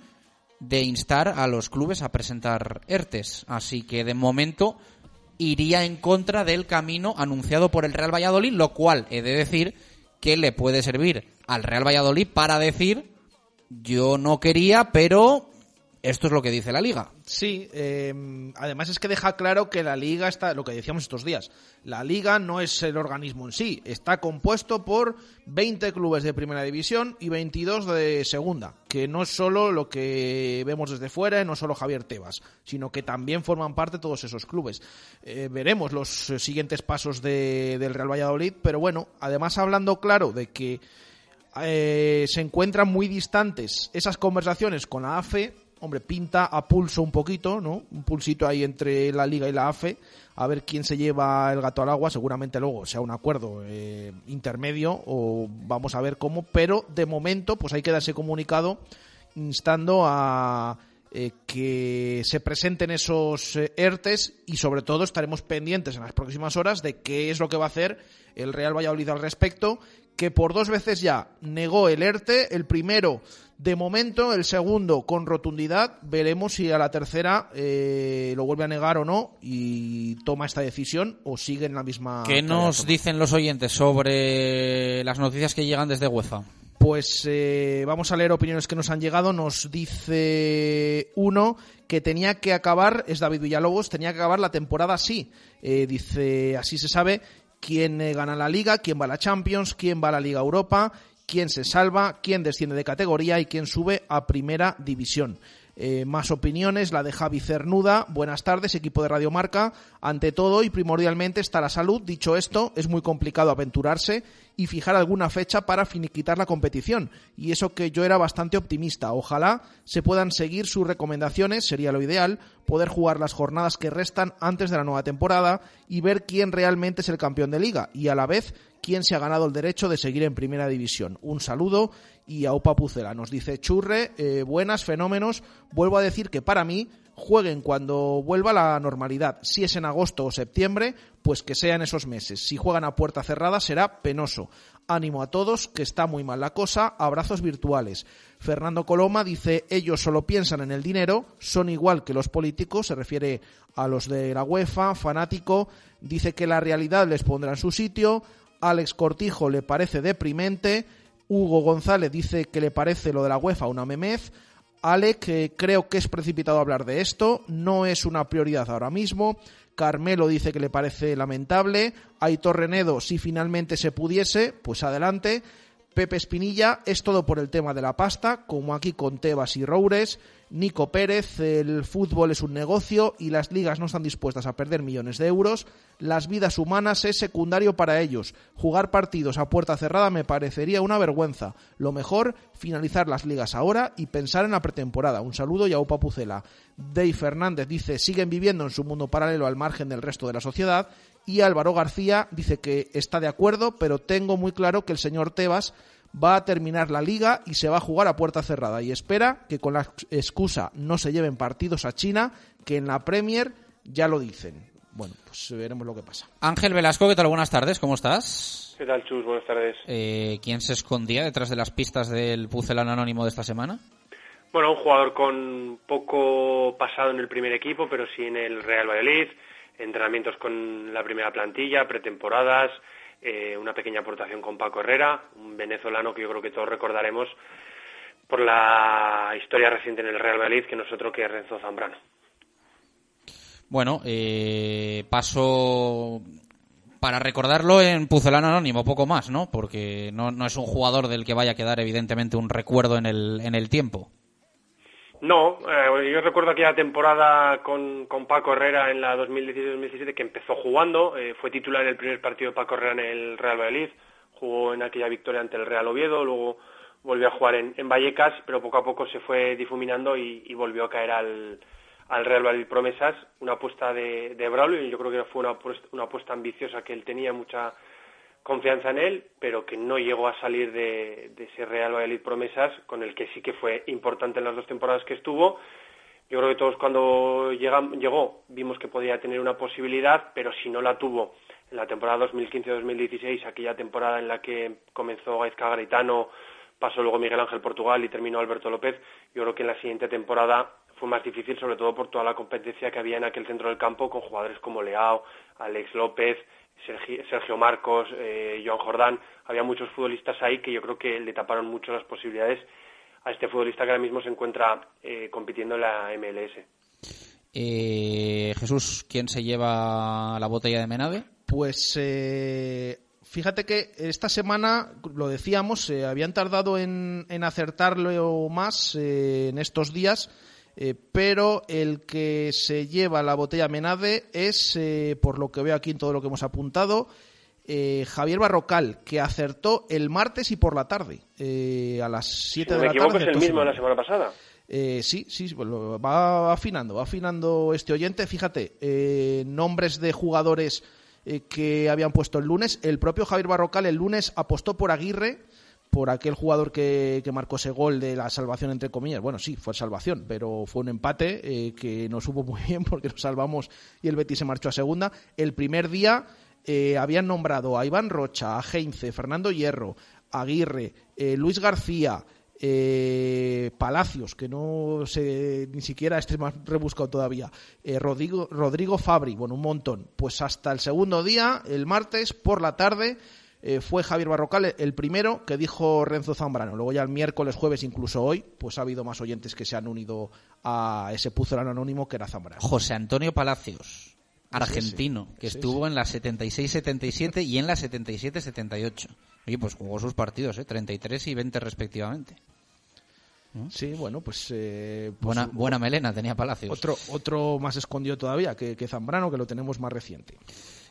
de instar a los clubes a presentar ERTES. Así que de momento iría en contra del camino anunciado por el Real Valladolid, lo cual he de decir que le puede servir al Real Valladolid para decir yo no quería, pero esto es lo que dice la liga. Sí, eh, además es que deja claro que la liga está, lo que decíamos estos días, la liga no es el organismo en sí, está compuesto por 20 clubes de primera división y 22 de segunda, que no es solo lo que vemos desde fuera, no solo Javier Tebas, sino que también forman parte todos esos clubes. Eh, veremos los eh, siguientes pasos de- del Real Valladolid, pero bueno, además hablando claro de que eh, se encuentran muy distantes esas conversaciones con la AFE. Hombre, pinta a pulso un poquito, ¿no? Un pulsito ahí entre la Liga y la AFE. A ver quién se lleva el gato al agua. Seguramente luego sea un acuerdo eh, intermedio o vamos a ver cómo. Pero de momento, pues hay que darse comunicado instando a eh, que se presenten esos eh, ERTES y sobre todo estaremos pendientes en las próximas horas de qué es lo que va a hacer el Real Valladolid al respecto, que por dos veces ya negó el ERTE, el primero de momento, el segundo con rotundidad, veremos si a la tercera eh, lo vuelve a negar o no y toma esta decisión o sigue en la misma... ¿Qué nos dicen los oyentes sobre las noticias que llegan desde UEFA? Pues eh, vamos a leer opiniones que nos han llegado. Nos dice uno que tenía que acabar, es David Villalobos, tenía que acabar la temporada así. Eh, dice, así se sabe quién eh, gana la liga, quién va a la Champions, quién va a la Liga Europa, quién se salva, quién desciende de categoría y quién sube a primera división. Eh, más opiniones, la de Javi Cernuda. Buenas tardes, equipo de Radio Marca. Ante todo y primordialmente está la salud. Dicho esto, es muy complicado aventurarse y fijar alguna fecha para finiquitar la competición. Y eso que yo era bastante optimista. Ojalá se puedan seguir sus recomendaciones, sería lo ideal, poder jugar las jornadas que restan antes de la nueva temporada y ver quién realmente es el campeón de liga y a la vez quién se ha ganado el derecho de seguir en primera división. Un saludo y a Upa Pucela. Nos dice Churre, eh, buenas, fenómenos. Vuelvo a decir que para mí jueguen cuando vuelva la normalidad. Si es en agosto o septiembre, pues que sea en esos meses. Si juegan a puerta cerrada será penoso. Ánimo a todos, que está muy mal la cosa. Abrazos virtuales. Fernando Coloma dice, ellos solo piensan en el dinero, son igual que los políticos, se refiere a los de la UEFA, fanático, dice que la realidad les pondrá en su sitio. Alex Cortijo le parece deprimente. Hugo González dice que le parece lo de la UEFA una memez. Alec, eh, creo que es precipitado hablar de esto, no es una prioridad ahora mismo. Carmelo dice que le parece lamentable. Aitor Renedo, si finalmente se pudiese, pues adelante. Pepe Espinilla, es todo por el tema de la pasta, como aquí con Tebas y Roures. Nico Pérez, el fútbol es un negocio y las ligas no están dispuestas a perder millones de euros. Las vidas humanas es secundario para ellos. Jugar partidos a puerta cerrada me parecería una vergüenza. Lo mejor, finalizar las ligas ahora y pensar en la pretemporada. Un saludo y a Upa Pucela. Dave Fernández dice, siguen viviendo en su mundo paralelo al margen del resto de la sociedad. Y Álvaro García dice que está de acuerdo, pero tengo muy claro que el señor Tebas va a terminar la liga y se va a jugar a puerta cerrada y espera que con la excusa no se lleven partidos a China, que en la Premier ya lo dicen. bueno, pues veremos lo que pasa. Ángel Velasco, ¿qué tal? Buenas tardes, ¿cómo estás? ¿Qué tal, Chus? Buenas tardes. Eh, ¿Quién se escondía detrás de las pistas del Pucelano Anónimo de esta semana? Bueno, un jugador con poco pasado en el primer equipo, pero sí en el Real Valladolid, entrenamientos con la primera plantilla, pretemporadas, eh, una pequeña aportación con Paco Herrera, un venezolano que yo creo que todos recordaremos por la historia reciente en el Real Valladolid, que no es otro que Renzo Zambrano. Bueno, eh, paso para recordarlo en Pucelano Anónimo, poco más, ¿no? Porque no, no es un jugador del que vaya a quedar evidentemente un recuerdo en el, en el tiempo. No, eh, yo recuerdo aquella temporada con, con Paco Herrera en la 2016-2017 que empezó jugando, eh, fue titular en el primer partido de Paco Herrera en el Real Valladolid, jugó en aquella victoria ante el Real Oviedo, luego volvió a jugar en, en Vallecas, pero poco a poco se fue difuminando y, volvió a caer al, al Real Valladolid Promesas, una apuesta de, de Braulio, y yo creo que fue una apuesta, una apuesta ambiciosa que él tenía mucha confianza en él, pero que no llegó a salir de, ese Real Valladolid Promesas, con el que sí que fue importante en las dos temporadas que estuvo. Yo creo que todos cuando llegam- llegó vimos que podía tener una posibilidad, pero si no la tuvo en la temporada 2015-2016, aquella temporada en la que comenzó Gaizka Garitano, pasó luego Miguel Ángel Portugal y terminó Alberto López, yo creo que en la siguiente temporada fue más difícil, sobre todo por toda la competencia que había en aquel centro del campo con jugadores como Leao, Alex López, Sergi- Sergio Marcos, eh, Joan Jordán. Había muchos futbolistas ahí que yo creo que le taparon mucho las posibilidades a este futbolista que ahora mismo se encuentra eh, compitiendo en la MLS. Eh, Jesús, ¿quién se lleva la botella de Menave? Pues eh, fíjate que esta semana, lo decíamos, eh, habían tardado en, en acertarlo más eh, en estos días, eh, pero el que se lleva la botella Menade es, eh, por lo que veo aquí en todo lo que hemos apuntado, eh, Javier Barrocal, que acertó el martes y por la tarde, eh, a las 7 Si no de me la equivoco, tarde. es el mismo de la semana pasada. eh, sí, sí, pues lo- va afinando, va afinando este oyente. Fíjate, eh, nombres de jugadores que habían puesto el lunes. El propio Javier Barrocal el lunes apostó por Aguirre, por aquel jugador que, que marcó ese gol de la salvación, entre comillas. Bueno, sí, fue salvación, pero fue un empate eh, que nos supo muy bien porque nos salvamos y el Betis se marchó a segunda. El primer día eh, habían nombrado a Iván Rocha, a Heinze, Fernando Hierro, Aguirre, eh, Luis García, eh, Palacios, que no sé ni siquiera este es más rebuscado todavía, Rodrigo, Rodrigo Fabri, bueno, un montón. Pues hasta el segundo día, el martes, por la tarde, eh, fue Javier Barrocal el primero que dijo Renzo Zambrano. Luego ya el miércoles, jueves, incluso hoy, pues ha habido más oyentes que se han unido a ese puzolano anónimo que era Zambrano. José Antonio Palacios, argentino, sí. que Sí, estuvo en la 76-77 y en la 77-78. Oye, pues jugó sus partidos, ¿eh? 33 y 20 respectivamente. Sí, bueno, pues... eh, pues Buena, buena melena tenía Palacios. Otro, otro más escondido todavía que, que Zambrano, que lo tenemos más reciente.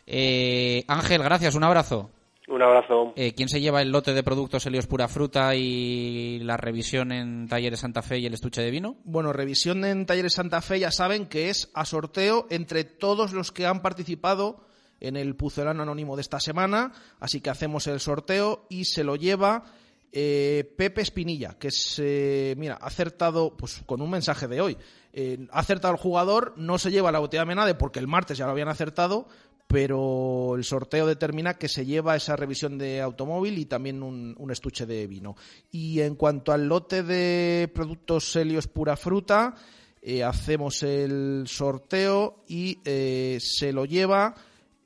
Eh, Ángel, gracias, un abrazo. Un abrazo. Eh, ¿Quién se lleva el lote de productos Helios Pura Fruta y la revisión en Talleres Santa Fe y el estuche de vino? Bueno, revisión en Talleres Santa Fe ya saben que es a sorteo entre todos los que han participado en el Pucelano Anónimo de esta semana, así que hacemos el sorteo y se lo lleva eh, Pepe Espinilla, que es, eh, mira, ha acertado, pues con un mensaje de hoy, eh, ha acertado el jugador, no se lleva la botella de Menade porque el martes ya lo habían acertado, pero el sorteo determina que se lleva esa revisión de automóvil y también un, estuche de vino. Y en cuanto al lote de productos Helios Pura Fruta, eh, hacemos el sorteo y eh, se lo lleva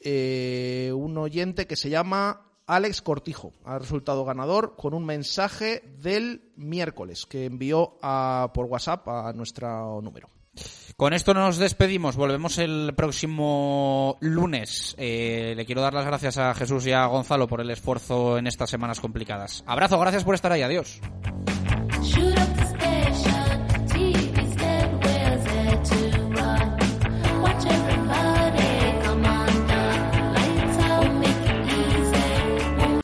eh, un oyente que se llama Alex Cortijo. Ha resultado ganador con un mensaje del miércoles que envió a- por WhatsApp a nuestro número. Con esto nos despedimos. Volvemos el próximo lunes. Eh, le quiero dar las gracias a Jesús y a Gonzalo por el esfuerzo en estas semanas complicadas. Abrazo, gracias por estar ahí. Adiós.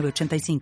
906985.